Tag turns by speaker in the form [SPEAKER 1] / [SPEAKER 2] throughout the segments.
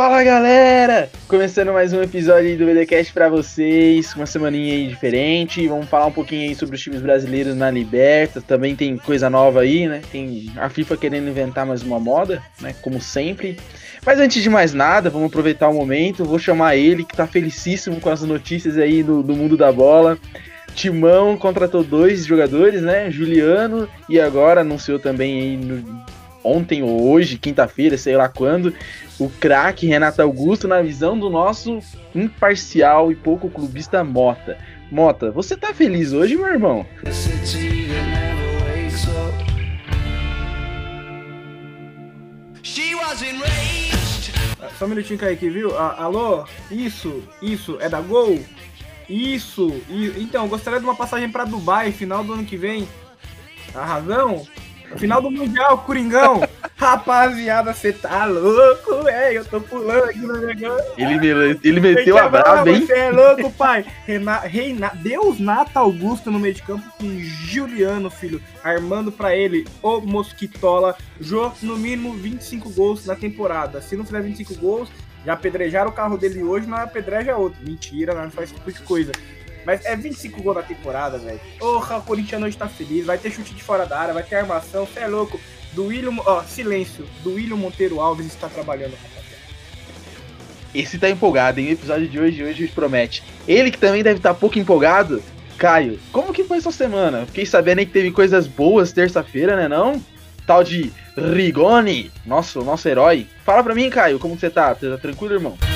[SPEAKER 1] Fala galera! Começando mais um episódio do BDcast para vocês, uma semaninha aí diferente. Vamos falar um pouquinho aí sobre os times brasileiros na Liberta. Também tem coisa nova aí, né? Tem a FIFA querendo inventar mais uma moda, né? Como sempre. Mas antes de mais nada, vamos aproveitar o momento. Vou chamar ele que tá felicíssimo com as notícias aí do, do mundo da bola. Timão contratou dois jogadores, né? Juliano e agora anunciou também aí no, ontem ou hoje, quinta-feira, sei lá quando, o craque Renato Augusto na visão do nosso imparcial e pouco clubista Mota. Mota, você tá feliz hoje, meu irmão?
[SPEAKER 2] Só um minutinho, Kaique, viu? Ah, alô? Isso, isso, é da Gol? Isso, então, gostaria de uma passagem para Dubai, final do ano que vem. A razão? Final do Mundial, Coringão. Rapaziada, você tá louco, velho? Eu tô pulando aqui no negócio.
[SPEAKER 1] Ele, ele meteu a brava, hein?
[SPEAKER 2] Você é louco, pai. Reina, Reina, Deus Nata Augusto no meio de campo com Juliano, filho, armando pra ele o Mosquitola. Jô, no mínimo 25 gols na temporada. Se não fizer 25 gols, já apedrejaram o carro dele hoje, não apedreja outro. Mentira, não faz esse tipo de coisa. Mas é 25 gols na temporada, velho. Porra, o Corinthians hoje tá feliz. Vai ter chute de fora da área, vai ter armação. Você é louco. Do William, ó, silêncio. Do William Monteiro Alves está trabalhando,
[SPEAKER 1] Esse tá empolgado, hein? O episódio de hoje, hoje promete. Ele que também deve estar tá pouco empolgado. Caio, como que foi sua semana? Fiquei sabendo aí que teve coisas boas terça-feira, né não? Tal de Rigoni, nosso, nosso herói. Fala pra mim, Caio, como você tá? Você tá tranquilo, irmão?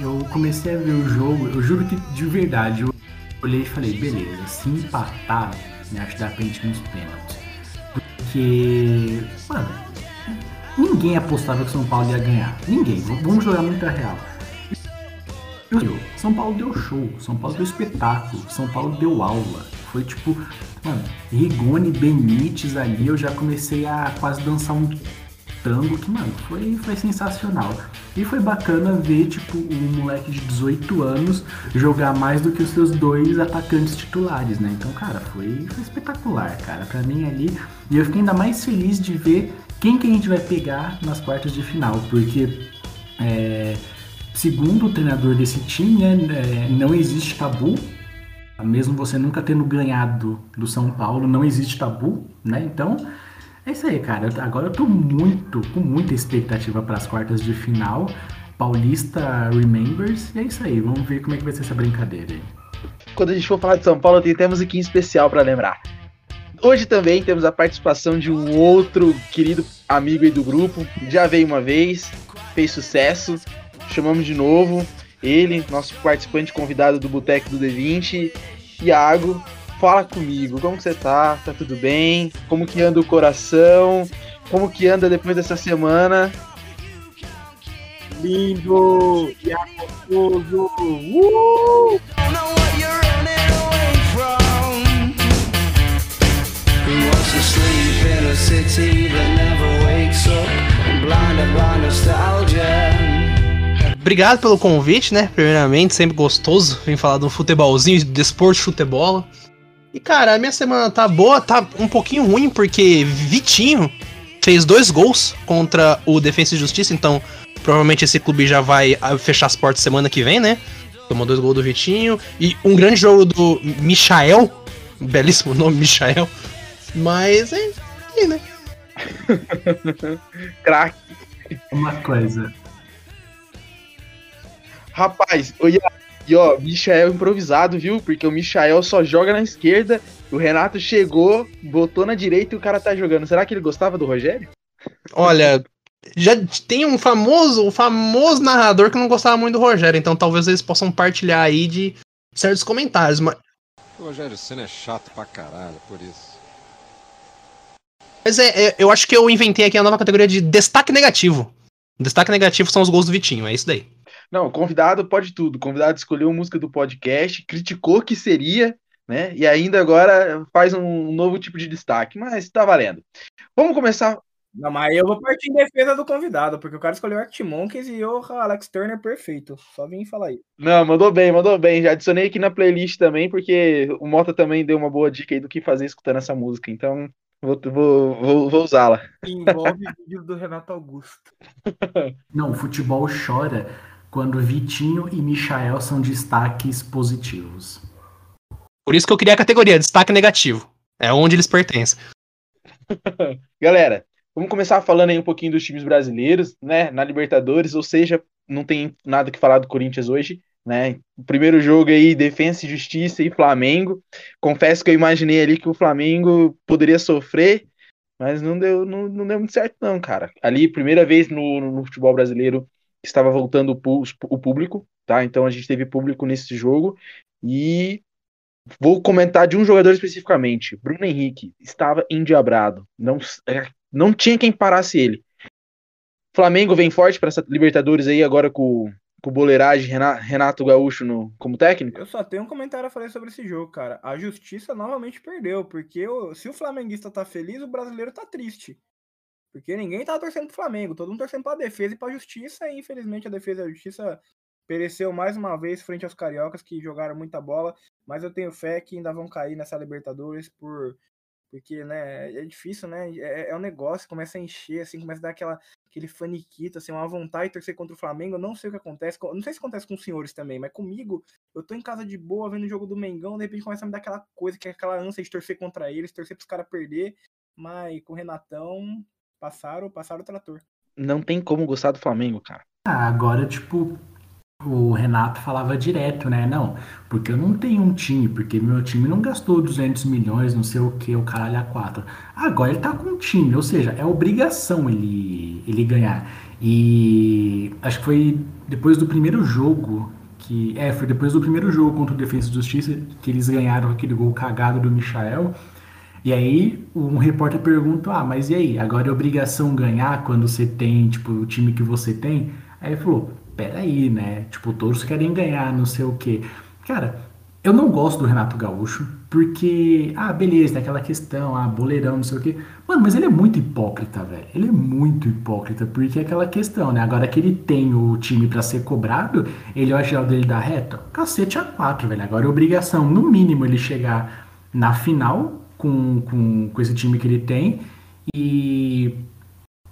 [SPEAKER 3] Eu comecei a ver o jogo, eu juro que de verdade, eu olhei e falei, beleza, se empatar, me acho que dá pra gente nos pênaltis. Porque, mano, ninguém apostava que o São Paulo ia ganhar. Ninguém, vamos jogar muito a real. São Paulo deu show, São Paulo deu espetáculo, São Paulo deu aula. Foi tipo, mano, Rigoni, Benítez ali, eu já comecei a quase dançar um tango que, mano, foi, foi sensacional. E foi bacana ver, tipo, um moleque de 18 anos jogar mais do que os seus dois atacantes titulares, né? Então, cara, foi, foi espetacular, cara, pra mim ali. E eu fiquei ainda mais feliz de ver quem que a gente vai pegar nas quartas de final, porque, é, segundo o treinador desse time, né, é, não existe tabu. Mesmo você nunca tendo ganhado do São Paulo, não existe tabu, né? Então, é isso aí, cara. Agora eu tô muito, com muita expectativa para as quartas de final. Paulista Remembers. E é isso aí. Vamos ver como é que vai ser essa brincadeira aí.
[SPEAKER 1] Quando a gente for falar de São Paulo, tem até musiquinha especial para lembrar. Hoje também temos a participação de um outro querido amigo aí do grupo. Já veio uma vez, fez sucesso. Chamamos de novo ele, nosso participante convidado do Boteco do D20, Iago. Fala comigo, como que você tá? Tá tudo bem? Como que anda o coração? Como que anda depois dessa semana?
[SPEAKER 2] Lindo e amoroso! Uh!
[SPEAKER 4] Obrigado pelo convite, né? Primeiramente, sempre gostoso vir falar do futebolzinho, de desporto de futebol. E cara, a minha semana tá boa, tá um pouquinho ruim, porque Vitinho fez dois gols contra o Defensa e Justiça, então provavelmente esse clube já vai ah, fechar as portas semana que vem, né? Tomou dois gols do Vitinho. E um grande jogo do Michael. Belíssimo nome, Michael. Mas é. é né?
[SPEAKER 1] Crack.
[SPEAKER 3] Uma coisa.
[SPEAKER 1] Rapaz, eu ia e ó, Michael improvisado, viu? Porque o Michael só joga na esquerda. O Renato chegou, botou na direita e o cara tá jogando. Será que ele gostava do Rogério?
[SPEAKER 4] Olha, já tem um famoso, um famoso narrador que não gostava muito do Rogério, então talvez eles possam partilhar aí de certos comentários, mas
[SPEAKER 5] o Rogério Senna é chato pra caralho, por isso.
[SPEAKER 4] Mas é, é, eu acho que eu inventei aqui a nova categoria de destaque negativo. Destaque negativo são os gols do Vitinho, é isso daí.
[SPEAKER 1] Não, convidado pode tudo. Convidado escolheu a música do podcast, criticou que seria, né? E ainda agora faz um novo tipo de destaque, mas tá valendo. Vamos começar
[SPEAKER 2] Não, mas eu vou partir em defesa do convidado, porque o cara escolheu Arctic Monkeys e o Alex Turner perfeito. Só vim falar aí.
[SPEAKER 1] Não, mandou bem, mandou bem. Já adicionei aqui na playlist também, porque o Mota também deu uma boa dica aí do que fazer escutando essa música. Então, vou, vou, vou, vou usá-la.
[SPEAKER 2] Envolve vídeos do Renato Augusto.
[SPEAKER 3] Não, o futebol chora quando Vitinho e Michael são destaques positivos.
[SPEAKER 4] Por isso que eu queria a categoria destaque negativo. É onde eles pertencem.
[SPEAKER 1] Galera, vamos começar falando aí um pouquinho dos times brasileiros, né? Na Libertadores, ou seja, não tem nada que falar do Corinthians hoje, né? O primeiro jogo aí, Defensa e Justiça e Flamengo. Confesso que eu imaginei ali que o Flamengo poderia sofrer, mas não deu, não, não deu muito certo, não, cara. Ali, primeira vez no, no futebol brasileiro estava voltando o, público, tá? Então a gente teve público nesse jogo e Vou comentar de um jogador especificamente. Bruno Henrique estava endiabrado. Não, é, não tinha quem parasse ele. Flamengo vem forte para essa Libertadores aí agora com, com boleiragem Renato Gaúcho no, como técnico?
[SPEAKER 2] Eu só tenho um comentário a falar sobre esse jogo, cara. A justiça novamente perdeu, porque se o flamenguista tá feliz, o brasileiro tá triste. Porque ninguém tá torcendo pro Flamengo, todo mundo torcendo pra defesa e pra justiça, e infelizmente a defesa e a justiça pereceu mais uma vez frente aos cariocas que jogaram muita bola, mas eu tenho fé que ainda vão cair nessa Libertadores por porque, né, é difícil, né? É, é um negócio, começa a encher, assim, começa a dar aquela, aquele faniquito, assim, uma vontade de torcer contra o Flamengo. Eu não sei o que acontece, não sei se acontece com os senhores também, mas comigo, eu tô em casa de boa, vendo o jogo do Mengão, de repente começa a me dar aquela coisa, que é aquela ânsia de torcer contra eles, torcer pros caras perder, mas com o Renatão, passaram, passaram o trator.
[SPEAKER 1] Não tem como gostar do Flamengo, cara.
[SPEAKER 3] Ah, agora, tipo, o Renato falava direto, né? Não, porque eu não tenho um time, porque meu time não gastou 200 milhões, não sei o que, o caralho a quatro. Agora ele tá com um time, ou seja, é obrigação ele, ele ganhar. E acho que foi depois do primeiro jogo que. É, foi depois do primeiro jogo contra o Defesa e Justiça que eles ganharam aquele gol cagado do Michael. E aí um repórter pergunta: Ah, mas e aí? Agora é obrigação ganhar quando você tem, tipo, o time que você tem? Aí ele falou: peraí, né? Tipo, todos querem ganhar, não sei o quê. Cara, eu não gosto do Renato Gaúcho, porque, ah, beleza, tem aquela questão, ah, boleirão, não sei o quê. Mano, mas ele é muito hipócrita, velho. Ele é muito hipócrita, porque é aquela questão, né? Agora que ele tem o time para ser cobrado, ele olha o dele da reta, cacete a quatro, velho. Agora é obrigação, no mínimo, ele chegar na final com, com, com esse time que ele tem e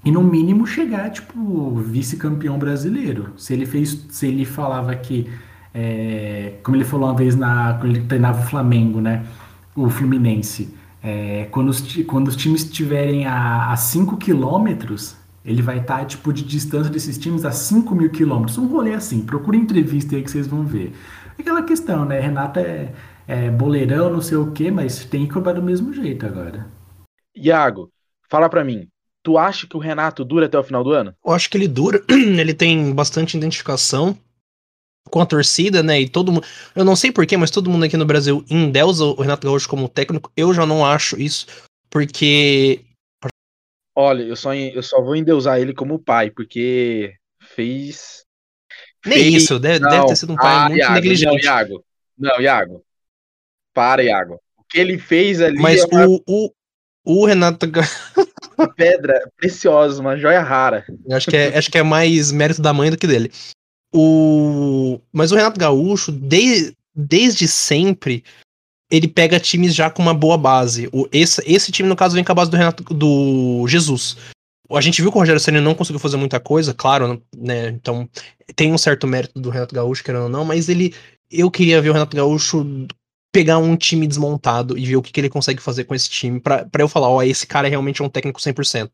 [SPEAKER 3] e no mínimo chegar, tipo, vice-campeão brasileiro. Se ele fez, se ele falava que, é, como ele falou uma vez na, quando ele treinava o Flamengo, né, o Fluminense, é, quando, os, quando os times estiverem a 5 quilômetros, ele vai estar, tá, tipo, de distância desses times a 5 mil quilômetros. Um rolê assim, procure entrevista aí que vocês vão ver. Aquela questão, né, Renata é, é boleirão, não sei o quê, mas tem que cobrar do mesmo jeito agora.
[SPEAKER 1] Iago, fala pra mim, Tu acha que o Renato dura até o final do ano?
[SPEAKER 4] Eu acho que ele dura. Ele tem bastante identificação com a torcida, né? E todo mundo. Eu não sei porquê, mas todo mundo aqui no Brasil endeusa o Renato Gaúcho como técnico. Eu já não acho isso, porque.
[SPEAKER 1] Olha, eu só, eu só vou endeusar ele como pai, porque fez.
[SPEAKER 4] Nem fez... isso, deve, deve, ter sido um pai ah, muito Iago, negligente.
[SPEAKER 1] Não, Iago. Não, Iago. Para, Iago. O que ele fez ali.
[SPEAKER 4] Mas é uma... o, o, o Renato.
[SPEAKER 1] pedra preciosa, uma joia rara.
[SPEAKER 4] Eu acho que é, acho que é mais mérito da mãe do que dele. O... Mas o Renato Gaúcho, de... desde sempre, ele pega times já com uma boa base. O... Esse, esse time, no caso, vem com a base do Renato do Jesus. A gente viu que o Rogério Senna não conseguiu fazer muita coisa, claro, né? Então tem um certo mérito do Renato Gaúcho, querendo ou não, mas ele. Eu queria ver o Renato Gaúcho pegar um time desmontado e ver o que, que ele consegue fazer com esse time para eu falar, ó, esse cara é realmente um técnico 100%.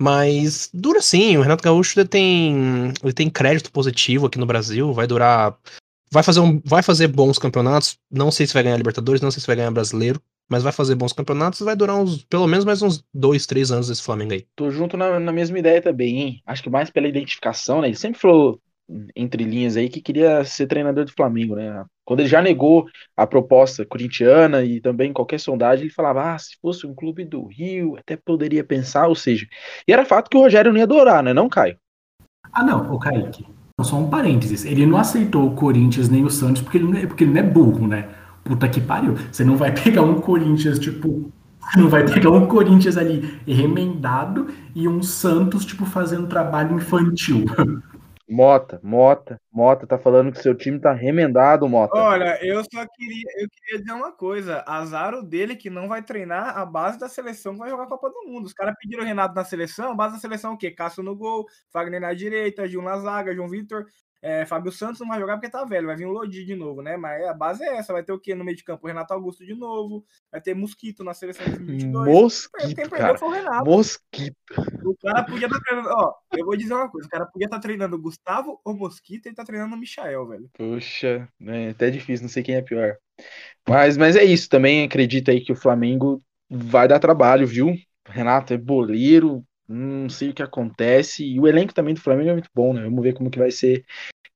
[SPEAKER 4] Mas dura sim, o Renato Gaúcho ele tem, ele tem crédito positivo aqui no Brasil, vai durar vai fazer um, vai fazer bons campeonatos, não sei se vai ganhar Libertadores, não sei se vai ganhar Brasileiro, mas vai fazer bons campeonatos e vai durar uns, pelo menos mais uns dois, três anos esse Flamengo aí.
[SPEAKER 1] Tô junto na, na mesma ideia também, hein? Acho que mais pela identificação, né? Ele sempre falou entre linhas aí que queria ser treinador do Flamengo, né? Quando ele já negou a proposta corintiana e também qualquer sondagem, ele falava: ah, se fosse um clube do Rio, até poderia pensar, ou seja, e era fato que o Rogério não ia adorar, né? Não, Caio?
[SPEAKER 3] Ah, não, o Kaique. Só um parênteses. Ele não aceitou o Corinthians nem o Santos porque ele não é, porque ele não é burro, né? Puta que pariu. Você não vai pegar um Corinthians, tipo, Não vai pegar um Corinthians ali remendado e um Santos, tipo, fazendo trabalho infantil.
[SPEAKER 1] Mota, Mota, Mota tá falando que seu time tá remendado, Mota.
[SPEAKER 2] Olha, eu só queria, eu queria dizer uma coisa. Azar o dele que não vai treinar a base da seleção que vai jogar a Copa do Mundo. Os caras pediram o Renato na seleção, base da seleção é o quê? Cássio no gol, Fagner na direita, Gil na zaga, João Vitor. É, Fábio Santos não vai jogar porque tá velho, vai vir o Lodi de novo, né? Mas a base é essa, vai ter o quê no meio de campo? O Renato Augusto de novo, vai ter Mosquito na seleção de 2022.
[SPEAKER 1] Mosquito,
[SPEAKER 2] Quem perdeu foi o Renato.
[SPEAKER 1] Mosquito.
[SPEAKER 2] O cara podia estar treinando, ó, eu vou dizer uma coisa, o cara podia estar treinando o Gustavo ou Mosquito e ele tá treinando o Michael, velho.
[SPEAKER 1] Puxa, é até difícil, não sei quem é pior. Mas, mas é isso, também acredito aí que o Flamengo vai dar trabalho, viu? Renato é boleiro, não sei o que acontece. E o elenco também do Flamengo é muito bom, né? Vamos ver como que vai ser,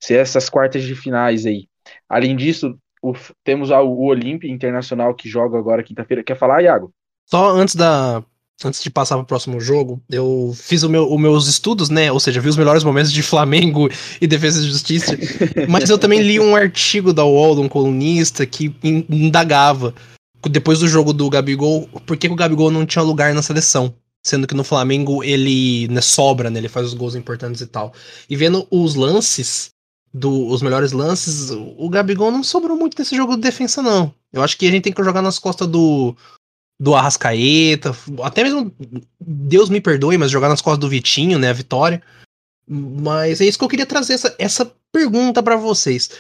[SPEAKER 1] ser essas quartas de finais aí. Além disso, o- temos a- o Olímpia Internacional que joga agora quinta-feira. Quer falar, Iago?
[SPEAKER 4] Só antes da. Antes de passar pro próximo jogo, eu fiz o meu, os meus estudos, né? Ou seja, vi os melhores momentos de Flamengo e Defesa e Justiça. Mas eu também li um artigo da UOL, de um colunista, que in- indagava, depois do jogo do Gabigol, por que, que o Gabigol não tinha lugar na seleção. Sendo que no Flamengo ele né, sobra, né? Ele faz os gols importantes e tal. E vendo os lances, do, os melhores lances, o Gabigol não sobrou muito nesse jogo de defesa, não. Eu acho que a gente tem que jogar nas costas do, do Arrascaeta, até mesmo, Deus me perdoe, mas jogar nas costas do Vitinho, né, a vitória. Mas é isso que eu queria trazer, essa, essa pergunta pra vocês.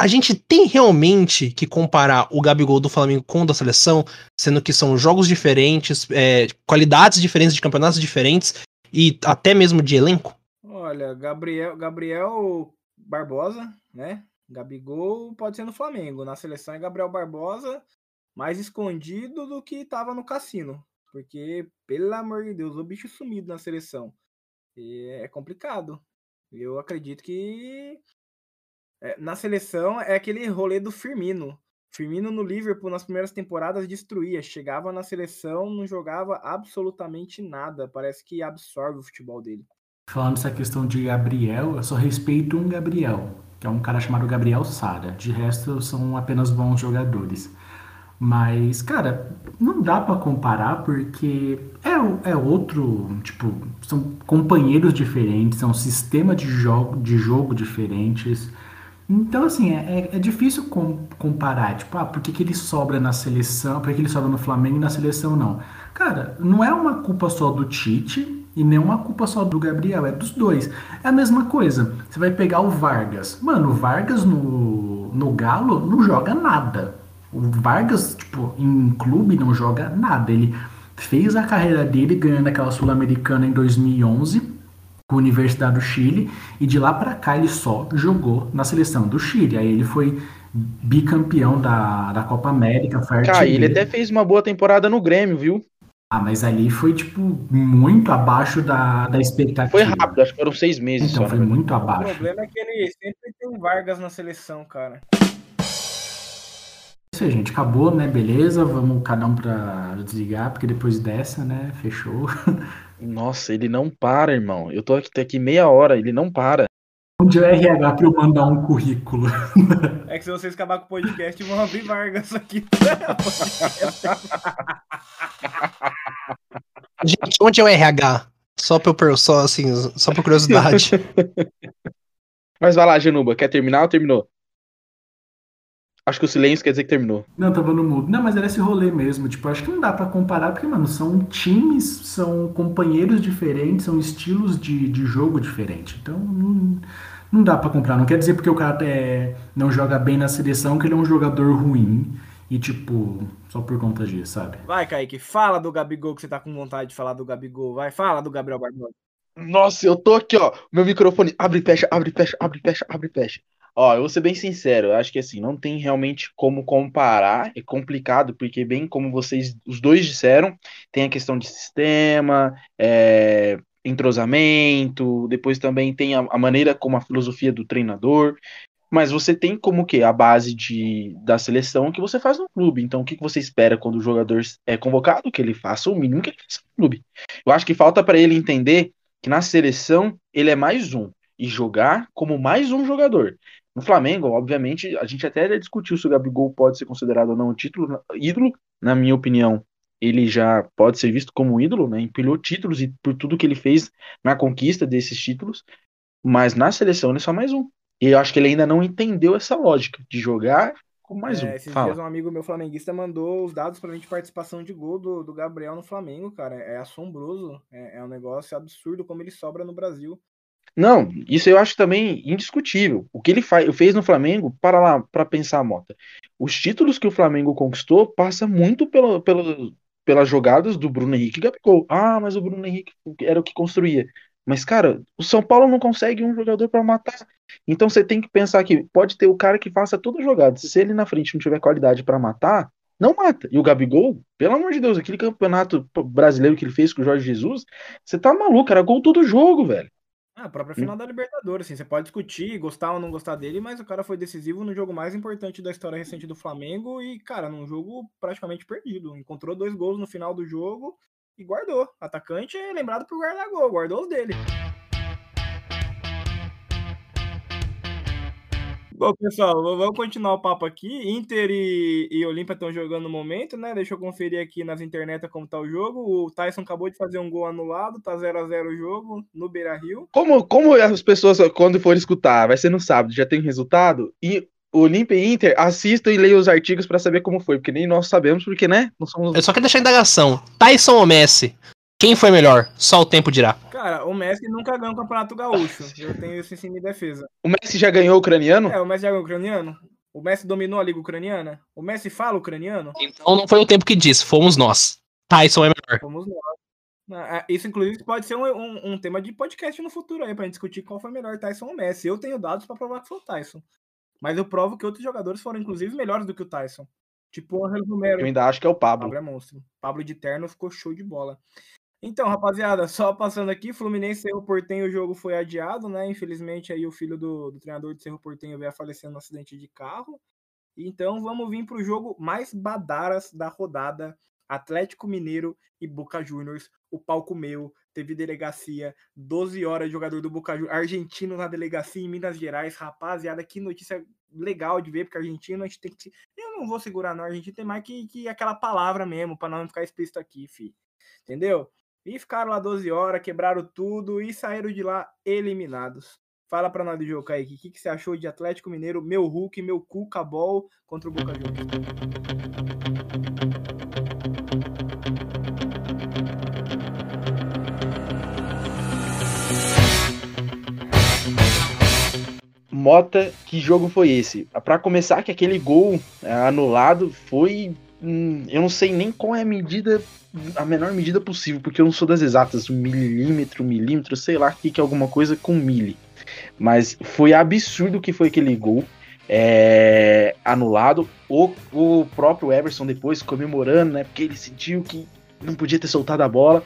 [SPEAKER 4] A gente tem realmente que comparar o Gabigol do Flamengo com o da seleção, sendo que são jogos diferentes, é, qualidades diferentes de campeonatos diferentes e até mesmo de elenco?
[SPEAKER 2] Olha, Gabriel, Gabriel Barbosa, né? Gabigol pode ser no Flamengo. Na seleção é Gabriel Barbosa, mais escondido do que tava no cassino. Porque, pelo amor de Deus, o bicho sumido na seleção. E é complicado. Eu acredito que é, na seleção é aquele rolê do Firmino. Firmino no Liverpool nas primeiras temporadas destruía. Chegava na seleção, não jogava absolutamente nada. Parece que absorve o futebol dele.
[SPEAKER 3] Falando dessa questão de Gabriel, eu só respeito um Gabriel, que é um cara chamado Gabriel Sara. De resto, são apenas bons jogadores. Mas, cara, não dá pra comparar porque é, é outro, tipo, são companheiros diferentes, são um sistema de jogo, de jogo diferentes. Então, assim, é, é- é difícil com- comparar, tipo, ah, por que, que ele sobra na seleção, por que, que ele sobra no Flamengo e na seleção não? Cara, não é uma culpa só do Tite e nem uma culpa só do Gabriel, é dos dois. É a mesma coisa. Você vai pegar o Vargas. Mano, o Vargas no, no Galo não joga nada. O Vargas, tipo, em clube não joga nada. Ele fez a carreira dele ganhando aquela Sul-Americana em 2011 com a Universidade do Chile e de lá pra cá ele só jogou na seleção do Chile. Aí ele foi bicampeão da, da Copa América,
[SPEAKER 1] Cara, ele até fez uma boa temporada no Grêmio, viu?
[SPEAKER 3] Ah, mas ali foi, tipo, muito abaixo da, da expectativa.
[SPEAKER 1] Foi rápido, acho que foram seis meses
[SPEAKER 3] Então,
[SPEAKER 1] só.
[SPEAKER 3] foi
[SPEAKER 1] né?
[SPEAKER 3] muito
[SPEAKER 2] O
[SPEAKER 3] abaixo.
[SPEAKER 2] problema é que ele sempre tem Vargas na seleção, cara.
[SPEAKER 3] Isso aí, gente. Acabou, né? Beleza. Vamos cada um pra desligar, porque depois dessa, né? Fechou.
[SPEAKER 1] Nossa, ele não para, irmão. Eu tô aqui, tô aqui meia hora, ele não para.
[SPEAKER 3] Onde é o RH pra eu mandar um currículo?
[SPEAKER 2] É que se vocês acabar com o podcast, vão abrir Vargas aqui.
[SPEAKER 4] Gente, onde é o RH? Só per- só, assim, só por curiosidade.
[SPEAKER 1] Mas vai lá, Januba, quer terminar ou terminou? Acho que o silêncio quer dizer que terminou.
[SPEAKER 3] Não, tava no mudo. Não, mas era esse rolê mesmo. Tipo, acho que não dá pra comparar, porque, mano, são times, são companheiros diferentes, são estilos de, de jogo diferentes. Então, não, não dá pra comparar. Não quer dizer porque o cara é, não joga bem na seleção que ele é um jogador ruim. E, tipo, só por conta disso, sabe?
[SPEAKER 2] Vai, Kaique, fala do Gabigol que você tá com vontade de falar do Gabigol. Vai, fala do Gabriel Barbosa.
[SPEAKER 1] Nossa, eu tô aqui, ó. Meu microfone abre e fecha, abre e fecha, abre e fecha, abre e fecha. Ó, eu vou ser bem sincero, eu acho que assim, não tem realmente como comparar, é complicado, porque bem como vocês, os dois disseram, tem a questão de sistema, é, entrosamento, depois também tem a, a maneira como a filosofia do treinador, mas você tem como que a base de, da seleção que você faz no clube. Então, o que, que você espera quando o jogador é convocado? Que ele faça o mínimo que ele faça no clube. Eu acho que falta para ele entender que na seleção ele é mais um e jogar como mais um jogador. No Flamengo, obviamente, a gente até discutiu se o Gabigol pode ser considerado ou não um título ídolo, na minha opinião. ele já pode ser visto como um ídolo, né? Empilhou títulos e por tudo que ele fez na conquista desses títulos, mas na seleção ele é só mais um. E eu acho que ele ainda não entendeu essa lógica de jogar com mais
[SPEAKER 2] É,
[SPEAKER 1] um.
[SPEAKER 2] esses
[SPEAKER 1] Fala.
[SPEAKER 2] dias um amigo meu flamenguista mandou os dados pra gente de participação de gol do, do Gabriel no Flamengo, cara. É assombroso. É, é um negócio absurdo como ele sobra no Brasil.
[SPEAKER 1] Não, isso eu acho também indiscutível. O que ele faz, fez no Flamengo, para lá para pensar, Mota. Os títulos que o Flamengo conquistou passa muito pelo, pelo, pelas jogadas do Bruno Henrique Gabigol. Ah, mas o Bruno Henrique era o que construía. Mas, cara, o São Paulo não consegue um jogador para matar. Então você tem que pensar que pode ter o cara que faça toda jogada. Se ele na frente não tiver qualidade para matar, não mata. E o Gabigol, pelo amor de Deus, aquele campeonato brasileiro que ele fez com o Jorge Jesus, você tá maluco, era gol todo jogo, velho.
[SPEAKER 2] Ah, a própria final da Libertadores, assim, você pode discutir, gostar ou não gostar dele, mas o cara foi decisivo no jogo mais importante da história recente do Flamengo e, cara, num jogo praticamente perdido. Encontrou dois gols no final do jogo e guardou. Atacante é lembrado por guardar gol, guardou os dele. Bom, pessoal, vamos continuar o papo aqui. Inter e, e Olímpia estão jogando no momento, né? Deixa eu conferir aqui nas internet como tá o jogo. O Tyson acabou de fazer um gol anulado, tá 0 a 0 o jogo no Beira-Rio.
[SPEAKER 1] Como, como as pessoas, quando for escutar, vai ser no sábado, já tem o resultado, e Olímpia e Inter, assistam e leiam os artigos pra saber como foi, porque nem nós sabemos, porque, né? Não somos.
[SPEAKER 4] Eu só quero deixar a indagação. Tyson ou Messi? Quem foi melhor? Só o tempo dirá.
[SPEAKER 2] Cara, o Messi nunca ganhou o Campeonato Gaúcho. Eu tenho isso em defesa.
[SPEAKER 1] O Messi já ganhou o ucraniano?
[SPEAKER 2] É, o Messi já ganhou o ucraniano? O Messi dominou a Liga Ucraniana? O Messi fala ucraniano?
[SPEAKER 4] Então não foi o tempo que disse, fomos nós. Tyson é melhor.
[SPEAKER 2] Fomos nós. Ah, Isso, inclusive, pode ser um, um- um tema de podcast no futuro aí, pra gente discutir qual foi melhor, Tyson ou Messi. Eu tenho dados pra provar que foi o Tyson. Mas eu provo que outros jogadores foram, inclusive, melhores do que o Tyson. Tipo o Angel Romero.
[SPEAKER 1] Eu ainda acho que é o Pablo.
[SPEAKER 2] Pablo é monstro. Pablo de terno ficou show de bola. Então, rapaziada, só passando aqui, Fluminense Cerro Portenho, o jogo foi adiado, né? Infelizmente aí o filho do, do treinador de Cerro Portenho veio a falecer no acidente de carro. Então vamos vir pro jogo mais badaras da rodada. Atlético Mineiro e Boca Juniors. O palco meu, teve delegacia, 12 horas jogador do Boca Juniors, argentino na delegacia em Minas Gerais. Rapaziada, que notícia legal de ver, porque argentino a gente tem que. Eu não vou segurar, não. A gente tem mais que, que aquela palavra mesmo, para não ficar explícito aqui, fi. Entendeu? E ficaram lá 12 horas, quebraram tudo e saíram de lá eliminados. Fala pra nós do jogo, Kaique. O que, que você achou de Atlético Mineiro, meu Hulk, meu Cuca Ball contra o Boca Juniors?
[SPEAKER 1] Mota, que jogo foi esse? Pra começar, que aquele gol é, anulado foi. Hum, eu não sei nem qual é a medida, a menor medida possível, porque eu não sou das exatas, milímetro, milímetro, sei lá, que que é alguma coisa com mili. Mas foi absurdo que foi aquele gol é, anulado. O, o próprio Everson depois comemorando, né? Porque ele sentiu que não podia ter soltado a bola.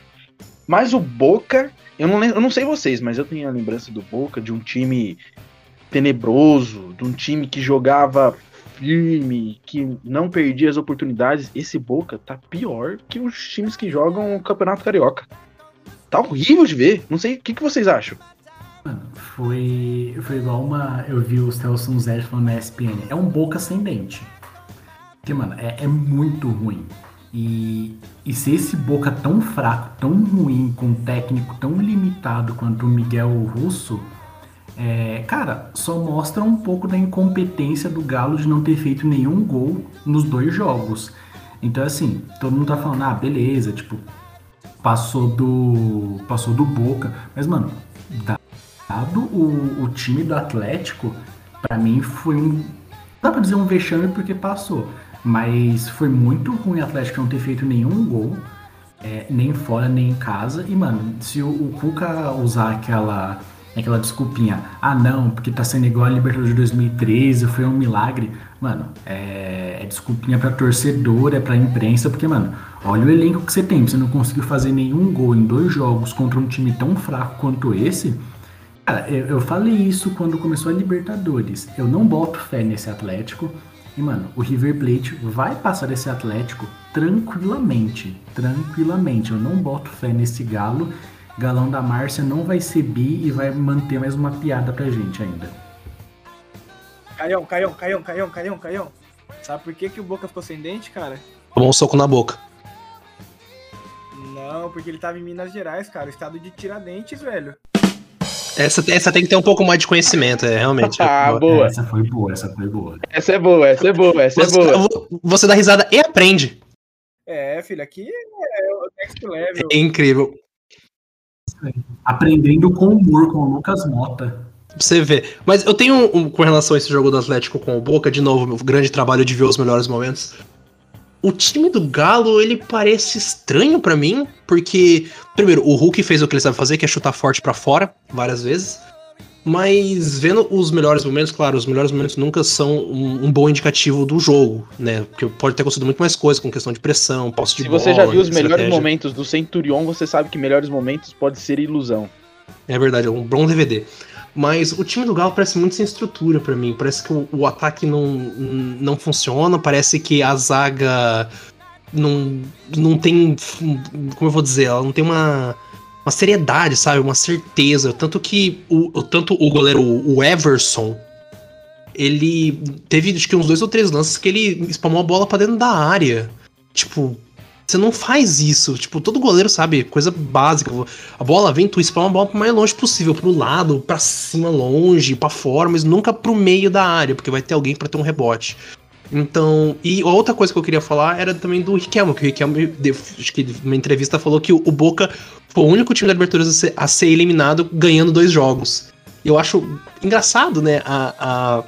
[SPEAKER 1] Mas o Boca, eu não, eu não sei vocês, mas eu tenho a lembrança do Boca de um time tenebroso, de um time que jogava firme, que não perdia as oportunidades. Esse Boca tá pior que os times que jogam o Campeonato Carioca. Tá horrível de ver. Não sei o que, que vocês acham.
[SPEAKER 3] Foi, foi igual uma. Eu vi o Celso Zé falando na ESPN. É um boca ascendente. Porque, mano, é, é muito ruim. E, e se esse boca tão fraco, tão ruim, com um técnico tão limitado quanto o Miguel Russo, é, cara, só mostra um pouco da incompetência do Galo de não ter feito nenhum gol nos dois jogos. Então, assim, todo mundo tá falando, ah, beleza, tipo, passou do. passou do Boca. Mas, mano, dado o, o time do Atlético, pra mim foi um. Dá pra dizer um vexame porque passou. Mas foi muito ruim o Atlético não ter feito nenhum gol. é, nem fora, nem em casa. E, mano, se o, o Cuca usar aquela, aquela desculpinha, ah não, porque tá sendo igual a Libertadores de 2013, foi um milagre. Mano, é, é desculpinha pra torcedor, é pra imprensa, porque, mano, olha o elenco que você tem. Você não conseguiu fazer nenhum gol em dois jogos contra um time tão fraco quanto esse. Cara, eu, eu falei isso quando começou a Libertadores. Eu não boto fé nesse Atlético. E, mano, o River Plate vai passar esse Atlético tranquilamente. Tranquilamente. Eu não boto fé nesse Galo. Galão da Márcia não vai ser bi e vai manter mais uma piada pra gente ainda.
[SPEAKER 2] Caião, Caião, Caião, Caião, Caião, Caião. Sabe por que, que o Boca ficou sem dente, cara?
[SPEAKER 4] Tomou um soco na boca.
[SPEAKER 2] porque ele tava em Minas Gerais, cara, o estado de Tiradentes, velho.
[SPEAKER 4] Essa, essa tem que ter um pouco mais de conhecimento, é realmente.
[SPEAKER 1] Ah, boa.
[SPEAKER 3] Essa foi boa, essa foi boa.
[SPEAKER 1] Essa é boa, essa é boa, essa é
[SPEAKER 4] Você,
[SPEAKER 1] boa.
[SPEAKER 4] você dá risada e aprende.
[SPEAKER 2] É, filho, aqui é o next level.
[SPEAKER 4] É incrível.
[SPEAKER 3] Aprendendo com humor com o Lucas Mota.
[SPEAKER 4] Você ver. Mas eu tenho um, com relação a esse jogo do Atlético com o Boca, de novo, meu grande trabalho de ver os melhores momentos. O time do Galo, ele parece estranho pra mim, porque, primeiro, o Hulk fez o que ele sabe fazer, que é chutar forte pra fora, várias vezes. Mas vendo os melhores momentos, claro, os melhores momentos nunca são um, um bom indicativo do jogo, né? Porque pode ter acontecido muito mais coisa com questão de pressão, posse de
[SPEAKER 1] Se
[SPEAKER 4] bola.
[SPEAKER 1] você já viu os melhores
[SPEAKER 4] estratégia.
[SPEAKER 1] momentos do Centurion, você sabe que melhores momentos pode ser ilusão.
[SPEAKER 4] É verdade, é um bom DVD. Mas o time do Galo parece muito sem estrutura pra mim. Parece que o, o ataque não, não funciona, parece que a zaga não, não tem. Como eu vou dizer? Ela não tem uma, uma seriedade, sabe? Uma certeza. Tanto que o, tanto o goleiro, o Everson, ele teve acho que uns dois ou três lances que ele espalmou a bola pra dentro da área. Tipo, você não faz isso. Tipo, todo goleiro sabe, coisa básica. A bola vem, tu espalma a bola pro mais longe possível, pro lado, pra cima, longe, pra fora, mas nunca pro meio da área, porque vai ter alguém pra ter um rebote. Então, e outra coisa que eu queria falar era também do Riquelme, que o Riquelme, acho que numa entrevista falou que o Boca foi o único time da Libertadores a ser, a ser eliminado ganhando dois jogos. Eu acho engraçado, né, a, a-